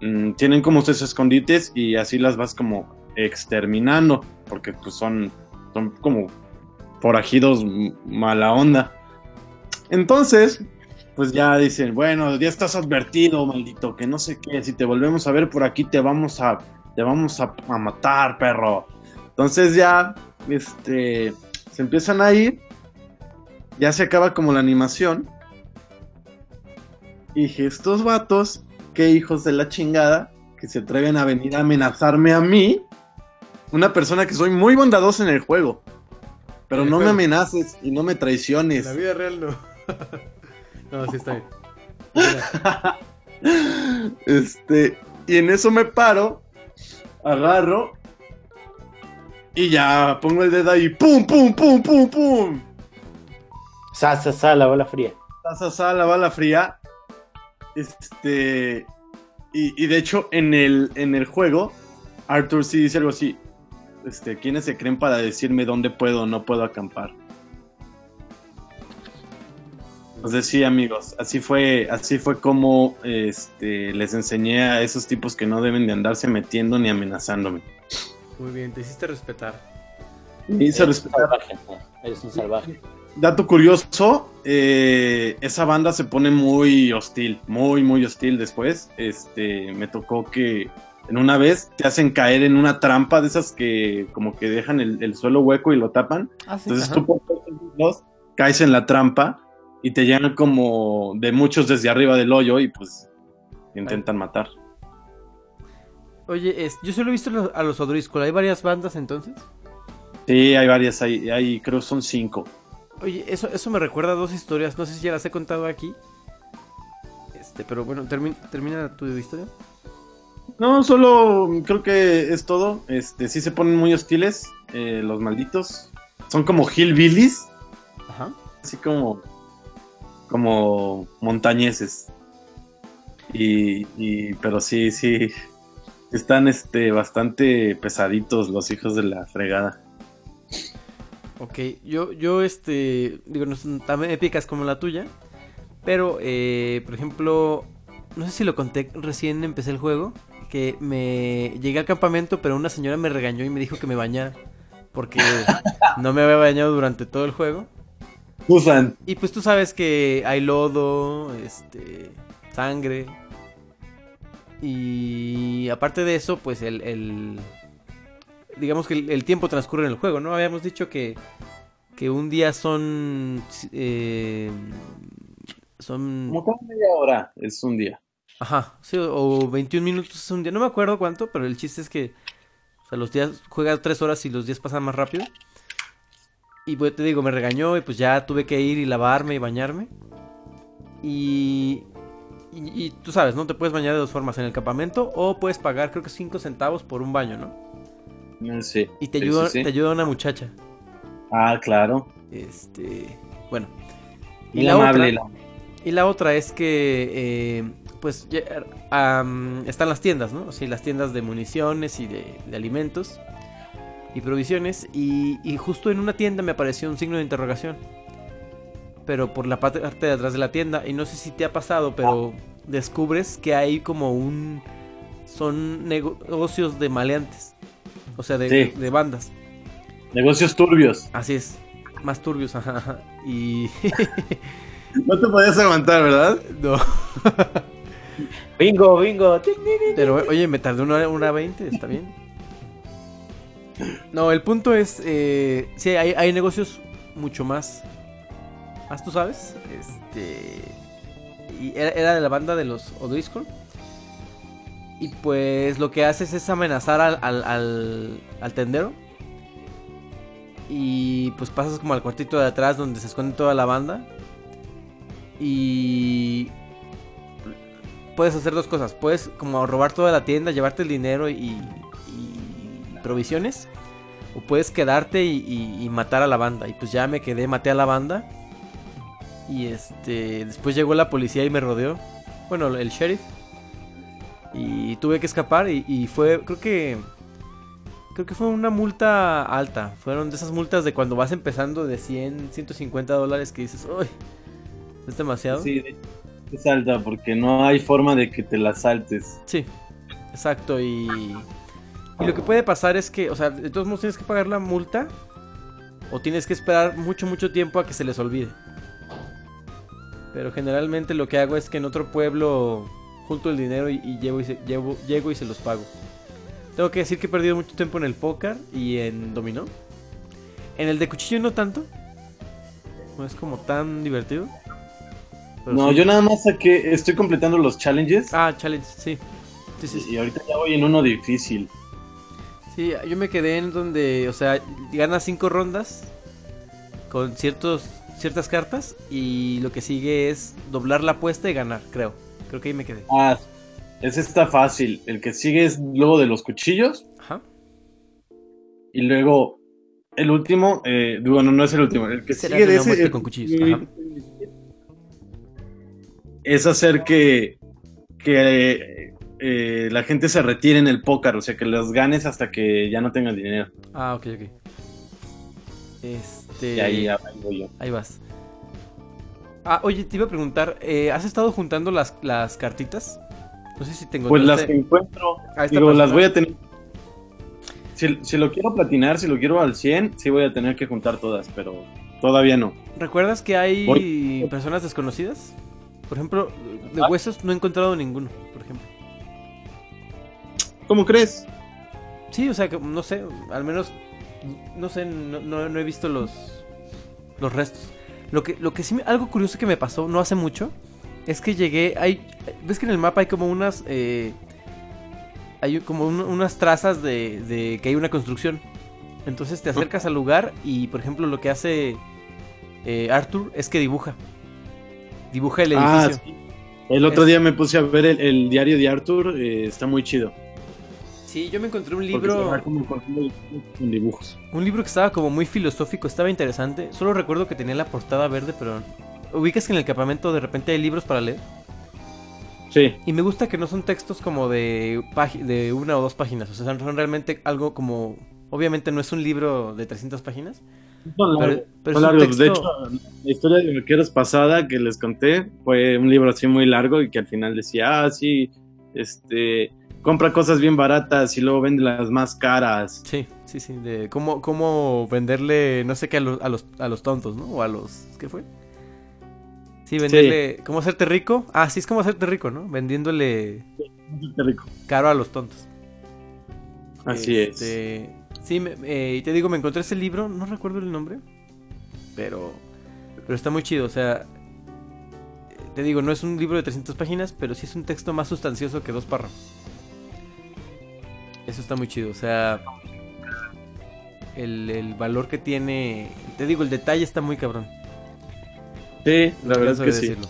mm, tienen como sus escondites y así las vas como exterminando, porque pues son, son como forajidos mala onda. Entonces, pues ya dicen, bueno, ya estás advertido, maldito, que no sé qué, si te volvemos a ver por aquí te vamos a, te vamos a, a matar, perro. Entonces ya, este, se empiezan a ir ya se acaba como la animación. Y dije, estos vatos, qué hijos de la chingada, que se atreven a venir a amenazarme a mí, una persona que soy muy bondadosa en el juego. Pero no me amenaces y no me traiciones. vida real no. no, sí está bien. Este, y en eso me paro, agarro y ya pongo el dedo ahí, pum, pum, pum, pum, pum. Sa, sa, sa, la bola fría. Sa, sa, la bala fría. Este. Y, y de hecho, en el, en el juego, Arthur sí dice algo así. Este, ¿quiénes se creen para decirme dónde puedo o no puedo acampar? Entonces sí, amigos, así fue, así fue como este, les enseñé a esos tipos que no deben de andarse metiendo ni amenazándome. Muy bien, te hiciste respetar. Y se Eres un respeta. salvaje. Eres un salvaje. Dato curioso, eh, esa banda se pone muy hostil, muy, muy hostil después. Este, me tocó que en una vez te hacen caer en una trampa de esas que como que dejan el, el suelo hueco y lo tapan. Ah, sí. Entonces tú por dos caes en la trampa y te llegan como de muchos desde arriba del hoyo y pues te intentan matar. Oye, es- yo solo he visto a los Odriscoll. ¿Hay varias bandas entonces? Sí, hay varias, hay, hay creo son cinco. Oye, eso, eso me recuerda a dos historias. No sé si ya las he contado aquí. Este, pero bueno, termi- termina tu historia. No, solo creo que es todo. Este, sí se ponen muy hostiles, eh, los malditos. Son como hillbillies, Ajá. así como, como montañeses. Y, y- pero sí, sí. Están este bastante pesaditos los hijos de la fregada. Ok, yo, yo este, digo, no son tan épicas como la tuya, pero, eh, por ejemplo, no sé si lo conté, recién empecé el juego, que me llegué al campamento, pero una señora me regañó y me dijo que me bañara, porque no me había bañado durante todo el juego. Usan. Y pues tú sabes que hay lodo, este, sangre. Y aparte de eso, pues el, el- digamos que el, el tiempo transcurre en el juego, ¿no? Habíamos dicho que, que un día son, eh, son, Como cada media hora es un día. Ajá, sí, o 21 minutos es un día, no me acuerdo cuánto, pero el chiste es que, o sea, los días, juegas 3 horas y los días pasan más rápido. Y pues te digo, me regañó y pues ya tuve que ir y lavarme y bañarme. Y, y, y tú sabes, ¿no? Te puedes bañar de dos formas, en el campamento o puedes pagar creo que 5 centavos por un baño, ¿no? Mm, Sí. Y te Sí, ayuda, sí, te ayuda una muchacha. Ah, claro. Este, bueno. Muy amable. otra, y la otra es que, eh, pues, están las tiendas, ¿no? Sí, las tiendas de municiones y de, de alimentos y provisiones. Y, y justo en una tienda me apareció un signo de interrogación. Pero por la parte parte de atrás de la tienda. Y no sé si te ha pasado, pero descubres que hay como un... Son negocios de maleantes. O sea, de, Sí. de bandas. Negocios turbios. Así es. Más turbios, ajá. ajá. Y... No te podías aguantar, ¿verdad? no. Bingo, bingo. Pero oye, me tardé una, una 20, está bien. No, el punto es, eh, sí, hay, hay negocios mucho más, más tú sabes, este, y era, era de la banda de los O'Driscoll. Y pues lo que haces es amenazar al, al, al, al tendero. Y pues pasas como al cuartito de atrás donde se esconde toda la banda. Y puedes hacer dos cosas. Puedes como robar toda la tienda, llevarte el dinero y, provisiones. O puedes quedarte y, matar a la banda. Y pues ya me quedé, maté a la banda. Y este. Después llegó la policía y me rodeó. Bueno, el sheriff. Y tuve que escapar. Y, y fue. Creo que. Creo que fue una multa alta. Fueron de esas multas de cuando vas empezando de 100, 150 dólares que dices, uy, es demasiado. Sí, de hecho, es alta porque no hay forma de que te la saltes. Sí, exacto. Y, y lo que puede pasar es que, o sea, de todos modos tienes que pagar la multa o tienes que esperar mucho, mucho tiempo a que se les olvide. Pero generalmente lo que hago es que en otro pueblo junto el dinero y, y llevo y se- llevo- llego y se los pago. Tengo que decir que he perdido mucho tiempo en el póker y en dominó. En el de cuchillo no tanto. No es como tan divertido. Pero No, sí. yo nada más saqué, estoy completando los challenges Ah, challenge, sí. Sí, sí, sí. y ahorita ya voy en uno difícil. Sí, yo me quedé en donde, o sea, ganas cinco rondas con ciertos ciertas cartas y lo que sigue es doblar la apuesta y ganar, creo. Creo que ahí me quedé. Ah, ese está fácil. El que sigue es luego de los cuchillos Ajá. y luego el último, eh, bueno, no es el último, el que sigue de ese con cuchillos, ajá. Es hacer que que eh, la gente se retire en el póker, o sea, que los ganes hasta que ya no tengan dinero. Ah, ok, ok. Este. Y ahí voy yo. ahí vas. Ah, oye, te iba a preguntar, eh, ¿has estado juntando las, las cartitas? No sé si tengo. Pues las que encuentro, Ahí digo, para las voy a tener. Si, si lo quiero platinar, si lo quiero al 100, sí voy a tener que juntar todas, pero todavía no. ¿Recuerdas que hay Voy- personas desconocidas? Por ejemplo, de Ah. huesos no he encontrado ninguno, por ejemplo. ¿Cómo crees? Sí, o sea, que no sé, al menos, no sé, no, no- no he visto los, los restos. Lo que, lo que sí, me- algo curioso que me pasó no hace mucho, es que llegué, hay, ves que en el mapa hay como unas, eh, hay como un- unas trazas de, de que hay una construcción. Entonces te acercas al lugar y, por ejemplo, lo que hace eh, Arthur es que dibuja. Dibuja el Ah, edificio. sí. El otro Es- día me puse a ver el, el diario de Arthur, eh, está muy chido. sí. yo me encontré un libro... como con dibujos. Un libro que estaba como muy filosófico, estaba interesante. Solo recuerdo que tenía la portada verde, pero. ¿Ubicas que en el campamento de repente hay libros para leer? Sí, Y me gusta que no son textos como de, de una o dos páginas. O sea, son, son realmente algo como... Obviamente no es un libro de 300 páginas. Son largos. pero son. De hecho, la historia de Vaqueros pasada que les conté fue un libro así muy largo y que al final decía, ah, sí, este, compra cosas bien baratas y luego vende las más caras. Sí, sí, sí. De cómo, cómo venderle, no sé qué, a los, a los, a los tontos, ¿no? O a los... ¿Qué fue? Sí, venderle... ¿Cómo hacerte rico? Ah, sí, es como hacerte rico, ¿no? Vendiéndole Qué rico. caro a los tontos. Así es. Sí, me- eh, y te digo, me encontré ese libro, no recuerdo el nombre, pero, pero está muy chido, o sea, te digo, no es un libro de 300 páginas, pero sí es un texto más sustancioso que dos párrafos. Eso está muy chido, o sea, el, el valor que tiene, te digo, el detalle está muy cabrón. Sí, la verdad es que de sí. decirlo.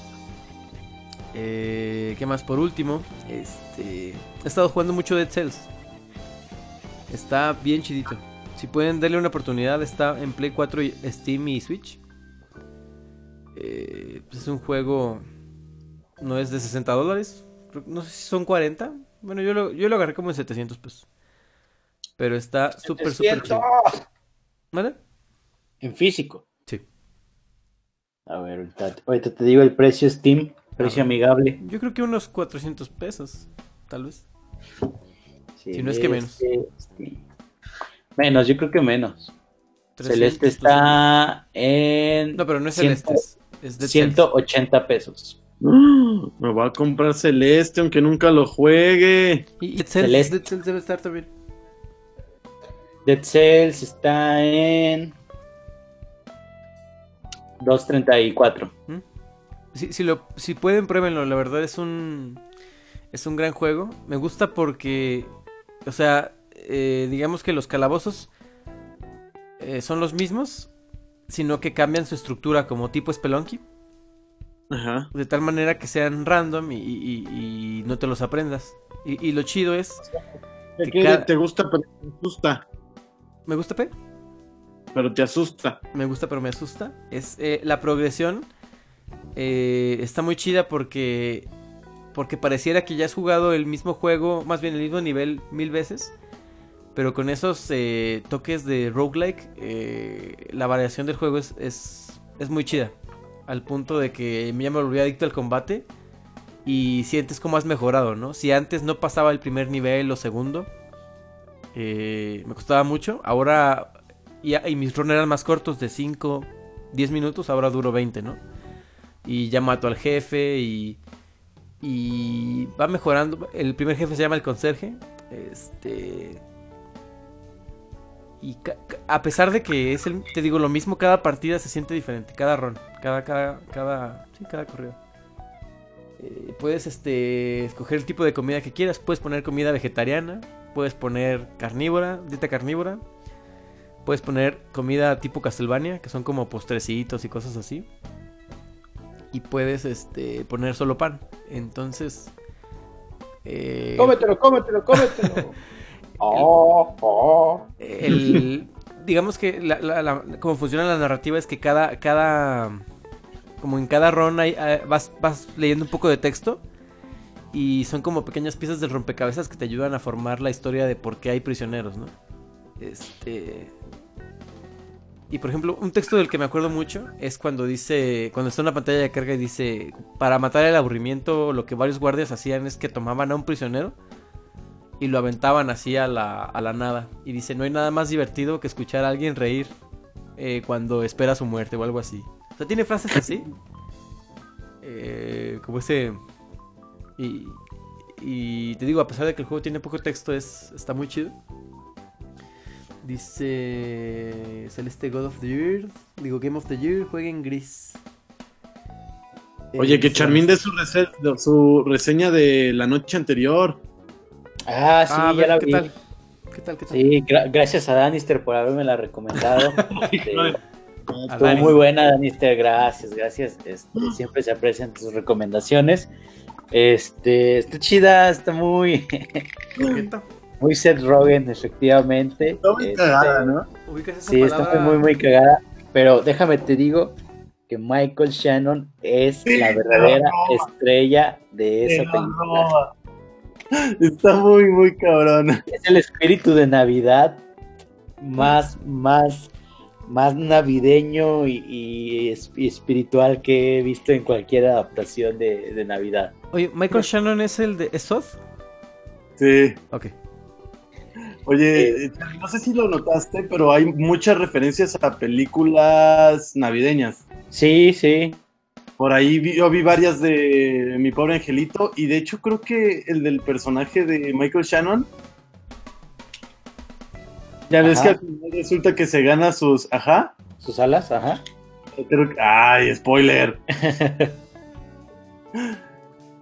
Eh, ¿Qué más? Por último, este, he estado jugando mucho Dead Cells. Está bien chidito. Si pueden darle una oportunidad, está en Play 4, y Steam y Switch. Eh, pues es un juego, no es de 60 dólares. No sé si son 40. Bueno, yo lo, yo lo agarré como en 700 pesos. Pero está súper, súper chido. ¿Vale? En físico. Sí. A ver, ahorita, ahorita te digo el precio Steam, precio amigable. Yo creo que unos 400 pesos, tal vez. Si no es que menos. este. Menos, yo creo que menos. 300, Celeste está en No, pero no es Celeste. Es, Cells. 180 pesos. Me va a comprar Celeste aunque nunca lo juegue. Y Dead Cells, Celeste. Dead Cells debe estar también. Dead Cells está en 234. Si, si, lo, si pueden, pruébenlo. La verdad es un. Es un gran juego. Me gusta porque. O sea, eh, digamos que los calabozos eh, son los mismos. Sino que cambian su estructura como tipo Spelunky. Ajá. De tal manera que sean random y, y- y no te los aprendas. Y, y lo chido es. ¿Qué Que cada- Te gusta, pero te asusta. ¿Me gusta, P? Pero te asusta. me gusta pero me asusta es eh, la progresión eh, está muy chida porque porque pareciera que ya has jugado el mismo juego más bien el mismo nivel mil veces pero con esos eh, toques de roguelike eh, la variación del juego es, es, es muy chida al punto de que ya me volví adicto al combate y sientes como has mejorado, ¿no? Si antes no pasaba el primer nivel o segundo, eh, me costaba mucho. Ahora, y, y mis runs eran más cortos, de 5, 10 minutos, ahora duro 20, ¿no? Y ya mato al jefe y, y va mejorando. El primer jefe se llama el conserje. Este... Y a pesar de que es el, te digo, lo mismo, cada partida se siente diferente, cada run, cada, cada, cada, sí, cada correo. Eh, puedes este, escoger el tipo de comida que quieras. Puedes poner comida vegetariana. Puedes poner carnívora, dieta carnívora. Puedes poner comida tipo Castlevania, que son como postrecitos y cosas así. Y puedes este, poner solo pan. Entonces... eh, Cómetelo, cómetelo, cómetelo. Oh, oh. el, digamos que la, la- la- como funciona la narrativa es que cada, cada, como en cada ron hay, eh, vas, vas leyendo un poco de texto y son como pequeñas piezas del rompecabezas que te ayudan a formar la historia de por qué hay prisioneros, ¿no? Este, y por ejemplo, un texto del que me acuerdo mucho es cuando dice, cuando está en una pantalla de carga y dice, para matar el aburrimiento, lo que varios guardias hacían es que tomaban a un prisionero y lo aventaban así a la, a la nada. Y dice, no hay nada más divertido que escuchar a alguien reír eh, cuando espera su muerte o algo así. O sea, tiene frases así. Eh, como ese... Y, y te digo, a pesar de que el juego tiene poco texto, es, está muy chido. Dice Celeste God of the Year. Digo, Game of the Year, jueguen gris. Oye, que Eh, Charmín dé su, rese- de- su reseña de la noche anterior. Ah, sí, Ah, ya la ¿qué vi. tal? ¿Qué tal? ¿Qué tal? Sí, gra- gracias a Danister por haberme la recomendado. Este, Estuvo muy buena, Danister. Gracias, gracias. Este, siempre se aprecian tus recomendaciones. Este, está chida, está muy. Muy Seth Rogen, efectivamente. Está muy Este, cagada, ¿no? ¿Ubicas esa Sí, está palabra? muy, muy, muy cagada. Pero déjame te digo que Michael Shannon es Sí, la verdadera no. estrella de esa película. no. Está muy, muy cabrón. Es el espíritu de Navidad más, más, más navideño y, y es- y espiritual que he visto en cualquier adaptación de, de Navidad. Oye, ¿Michael Shannon es el de Soth? Sí. Ok. Oye, eh, no sé si lo notaste, pero hay muchas referencias a películas navideñas. Sí, sí. Por ahí vi- yo vi varias de Mi Pobre Angelito y de hecho creo que el del personaje de Michael Shannon. Ya ves que al final resulta que se gana sus... Ajá. Sus alas, ajá. Ay, spoiler.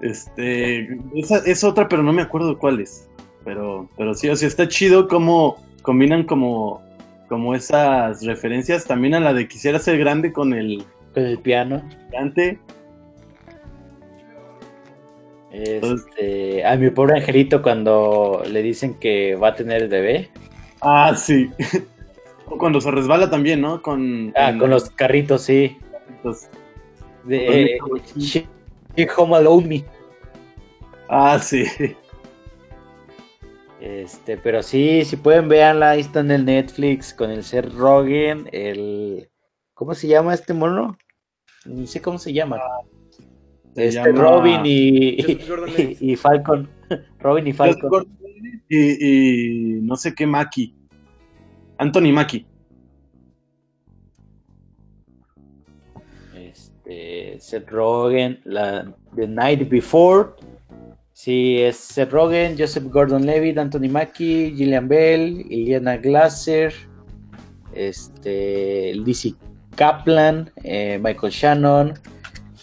Este, esa es otra, pero no me acuerdo cuál es. Pero, pero sí, o sea, está chido cómo combinan como, como esas referencias también a la de quisiera ser grande con el Con el piano. cante. Este, a mi pobre angelito cuando le dicen que va a tener el bebé. Ah, sí. O cuando se resbala también, ¿no? Con, Ah, con los carritos, sí. entonces- De, eh, She- She Home Alone Me. Ah, sí. Este, pero sí, si pueden verla, ahí está en el Netflix con el Seth Rogen, el ¿cómo se llama este mono? Ni sé cómo se llama. Se este llama- Robin y, y, y Falcon. Robin y Falcon. Y, y no sé qué Maki. Anthony Maki. Este, Seth Rogen, la The Night Before. Sí, es Seth Rogen, Joseph Gordon-Levitt, Anthony Mackie, Gillian Bell, Iliana Glasser, este, Lizzie Kaplan, eh, Michael Shannon,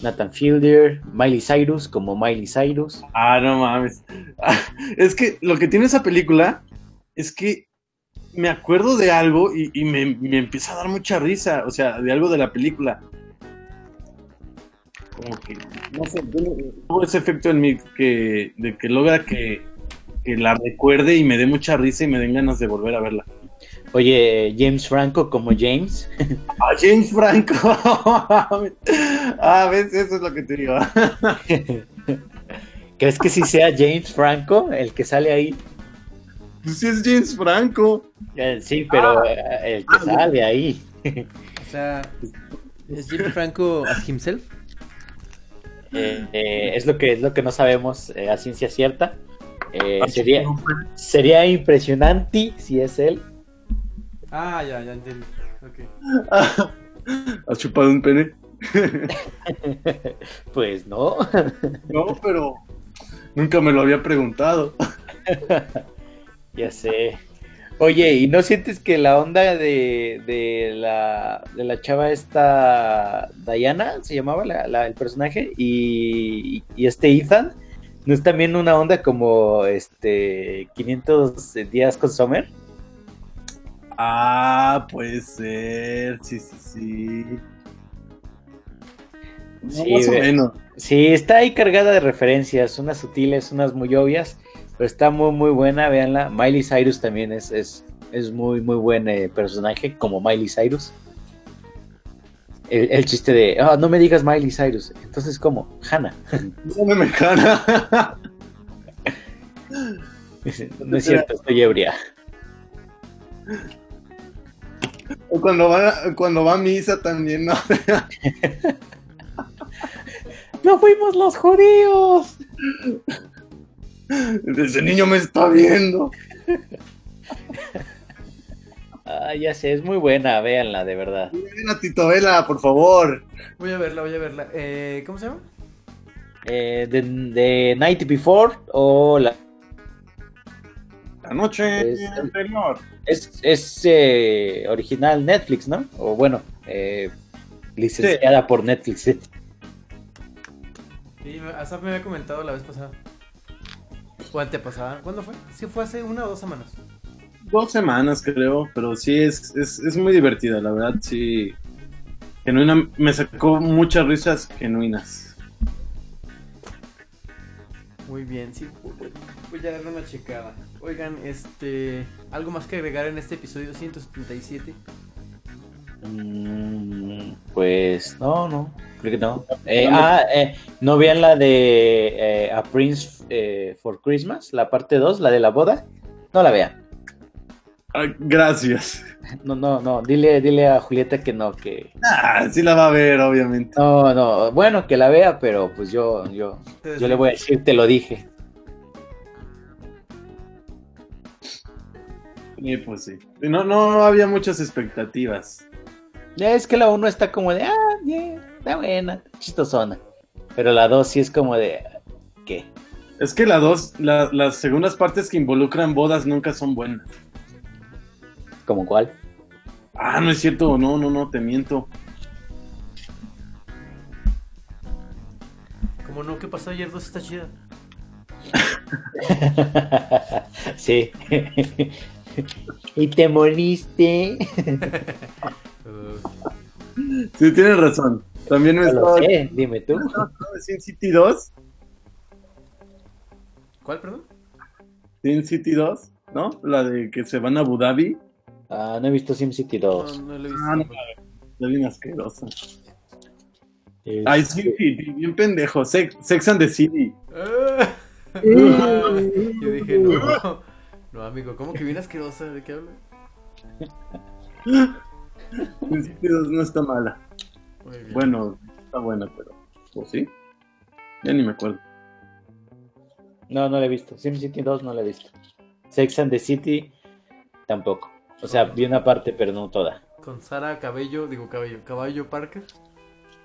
Nathan Fielder, Miley Cyrus como Miley Cyrus. Ah, no mames. Es que lo que tiene esa película es que me acuerdo de algo y, y me, me empieza a dar mucha risa, o sea, de algo de la película. Como que, no sé, tuvo ese efecto en mí que, de que logra que, que la recuerde y me dé mucha risa y me den ganas de volver a verla. Oye, James Franco como James. Ah, James Franco. ah, ves, eso es lo que te digo. ¿Crees que sí sea James Franco el que sale ahí? Pues sí es James Franco. Eh, sí, pero eh, el que Ah, sale ahí. O sea, ¿es James Franco as himself? Eh, eh, es lo que es lo que no sabemos eh, a ciencia cierta. Eh, sería, sería impresionante si es él. Ah, ya, ya entendí. ¿Has chupado un pene? Pues no. No, pero nunca me lo había preguntado. ya sé. Oye, ¿y no sientes que la onda de, de la, de la chava esta Diana, se llamaba la- la- el personaje, y, y este Ethan, no es también una onda como este 500 días con Summer? Ah, puede ser. Sí, sí, sí. No, Sí, más o menos. Sí, está ahí cargada de referencias, unas sutiles, unas muy obvias, pero está muy muy buena, véanla. Miley Cyrus también es, es, es muy muy buen eh, personaje, como Miley Cyrus. El, el chiste de, "Ah, no me digas Miley Cyrus, entonces ¿cómo? Hannah. No me mexicana. no es cierto, estoy ebria. o cuando va, cuando va a misa también, ¿no? ¡No fuimos los judíos! Ese niño me está viendo. Ah, ya sé, es muy buena, véanla, de verdad. Ven a Tito Vela, por favor. Voy a verla, voy a verla. Eh, ¿Cómo se llama? Eh, the, The Night Before o la, La noche Es- anterior. Es, es eh, original Netflix, ¿no? O bueno, eh, licenciada por Netflix. Sí, Asaf me había comentado la vez pasada. O antepasada. ¿Cuándo fue? Sí, fue hace una o dos semanas. Dos semanas, creo, pero sí es, es, es muy divertida, la verdad, sí. Genuina, me sacó muchas risas genuinas. Muy bien, sí. voy- a darle una checada. Oigan, este. ¿Algo más que agregar en este episodio 177? Mm, pues no, no, creo que no. Eh, ah, eh, ¿no vean la de eh, A Prince eh, for Christmas? La parte 2, la de la boda. No la vean. Ah, gracias. No, no, no. Dile, dile a Julieta que no, que. Ah, sí la va a ver, obviamente. No, no. Bueno, que la vea, pero pues yo, yo, yo le voy a decir, te lo dije. Sí, pues sí. No, no había muchas expectativas. Ya Es que la 1 está como de, ah, bien, está buena, chistosona. Pero la 2 sí es como de, ¿qué? Es que la dos, la- las segundas partes que involucran bodas nunca son buenas. ¿Como cuál? Ah, no es cierto, no, no, no, te miento. Como no, ¿qué pasó ayer? Dos está chida. sí. y te moriste. Sí, tienes razón. También me No estaba sé, dime tú. Sin City 2. ¿Cuál, perdón? Sin City 2, ¿no? La de que se van a Abu Dhabi. Ah, no he visto SimCity 2. No, no lo he visto. Ah, no. Está bien asquerosa. Ay, sí, sí, bien pendejo. Sex, Sex and the City. Ah. Yo dije, no. Amigo, ¿cómo que bien asquerosa? ¿De qué City 2 no está mala. Muy bien. Bueno, está buena, pero. ¿O sí? Ya ni me acuerdo. No, no la he visto. SimCity 2 no la he visto. Sex and the City tampoco. O sea, vi una parte, pero no toda. Con Sara Cabello, digo Cabello, Caballo Parker.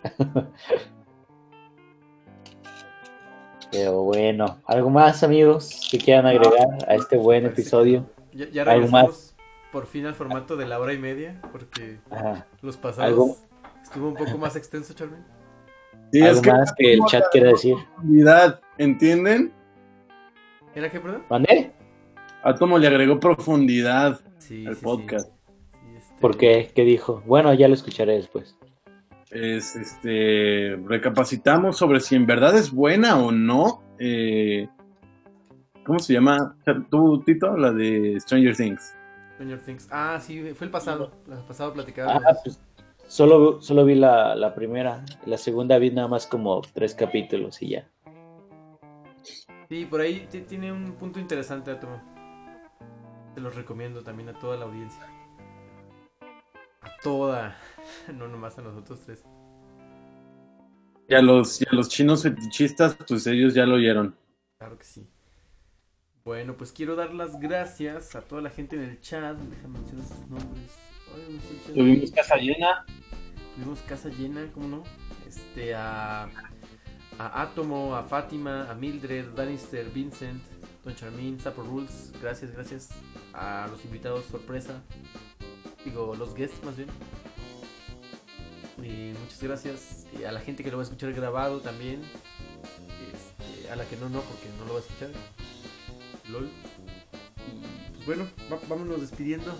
Pero bueno, ¿algo más, amigos, que quieran agregar a este buen episodio? Ya, ya ¿Algo regresamos por fin al formato de la hora y media, porque Ajá. los pasados ¿Algo? estuvo un poco más extenso, Charmin. Sí, ¿Algo es que más que el chat quiera decir? profundidad, ¿entienden? ¿Era qué, perdón? ¿Mandé? Átomo le agregó profundidad Sí, al sí. podcast. Sí, este, ¿Por qué? ¿Qué dijo? Bueno, ya lo escucharé después. Es este. Recapacitamos sobre si en verdad es buena o no. eh, ¿Cómo se llama? ¿Tú, Tito? La de Stranger Things. Stranger Things. Ah, sí, fue el pasado. El pasado platicaba. Ah, pues, solo, solo vi la, la primera. La segunda vi nada más como tres capítulos y ya. Sí, por ahí ti- tiene un punto interesante, Átomo. Te los recomiendo también a toda la audiencia. A toda. No nomás a nosotros tres. Y a los, y a los chinos fetichistas, pues ellos ya lo oyeron. Claro que sí. Bueno, pues quiero dar las gracias a toda la gente en el chat. Déjame mencionar sus nombres. Ay, Tuvimos casa llena. Tuvimos casa llena, ¿cómo no? Este, a, a Átomo, a Fátima, a Mildred, Danister, Vincent, Don Charmín, Sapo Rules, gracias, gracias. A los invitados sorpresa, digo, los guests más bien. Y muchas gracias. Y a la gente que lo va a escuchar grabado también. Este, a la que no, no, porque no lo va a escuchar. LOL. Y pues bueno, va- vámonos despidiendo.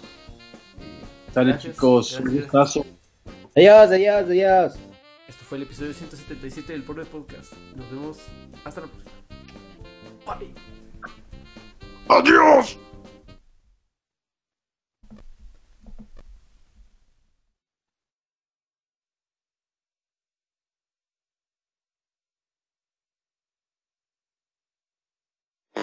Eh, gracias, chicos. Un gustazo. Adiós, adiós, adiós. Esto fue el episodio 177 del Pobre Podcast. Nos vemos hasta la próxima. Bye. ¡Adiós!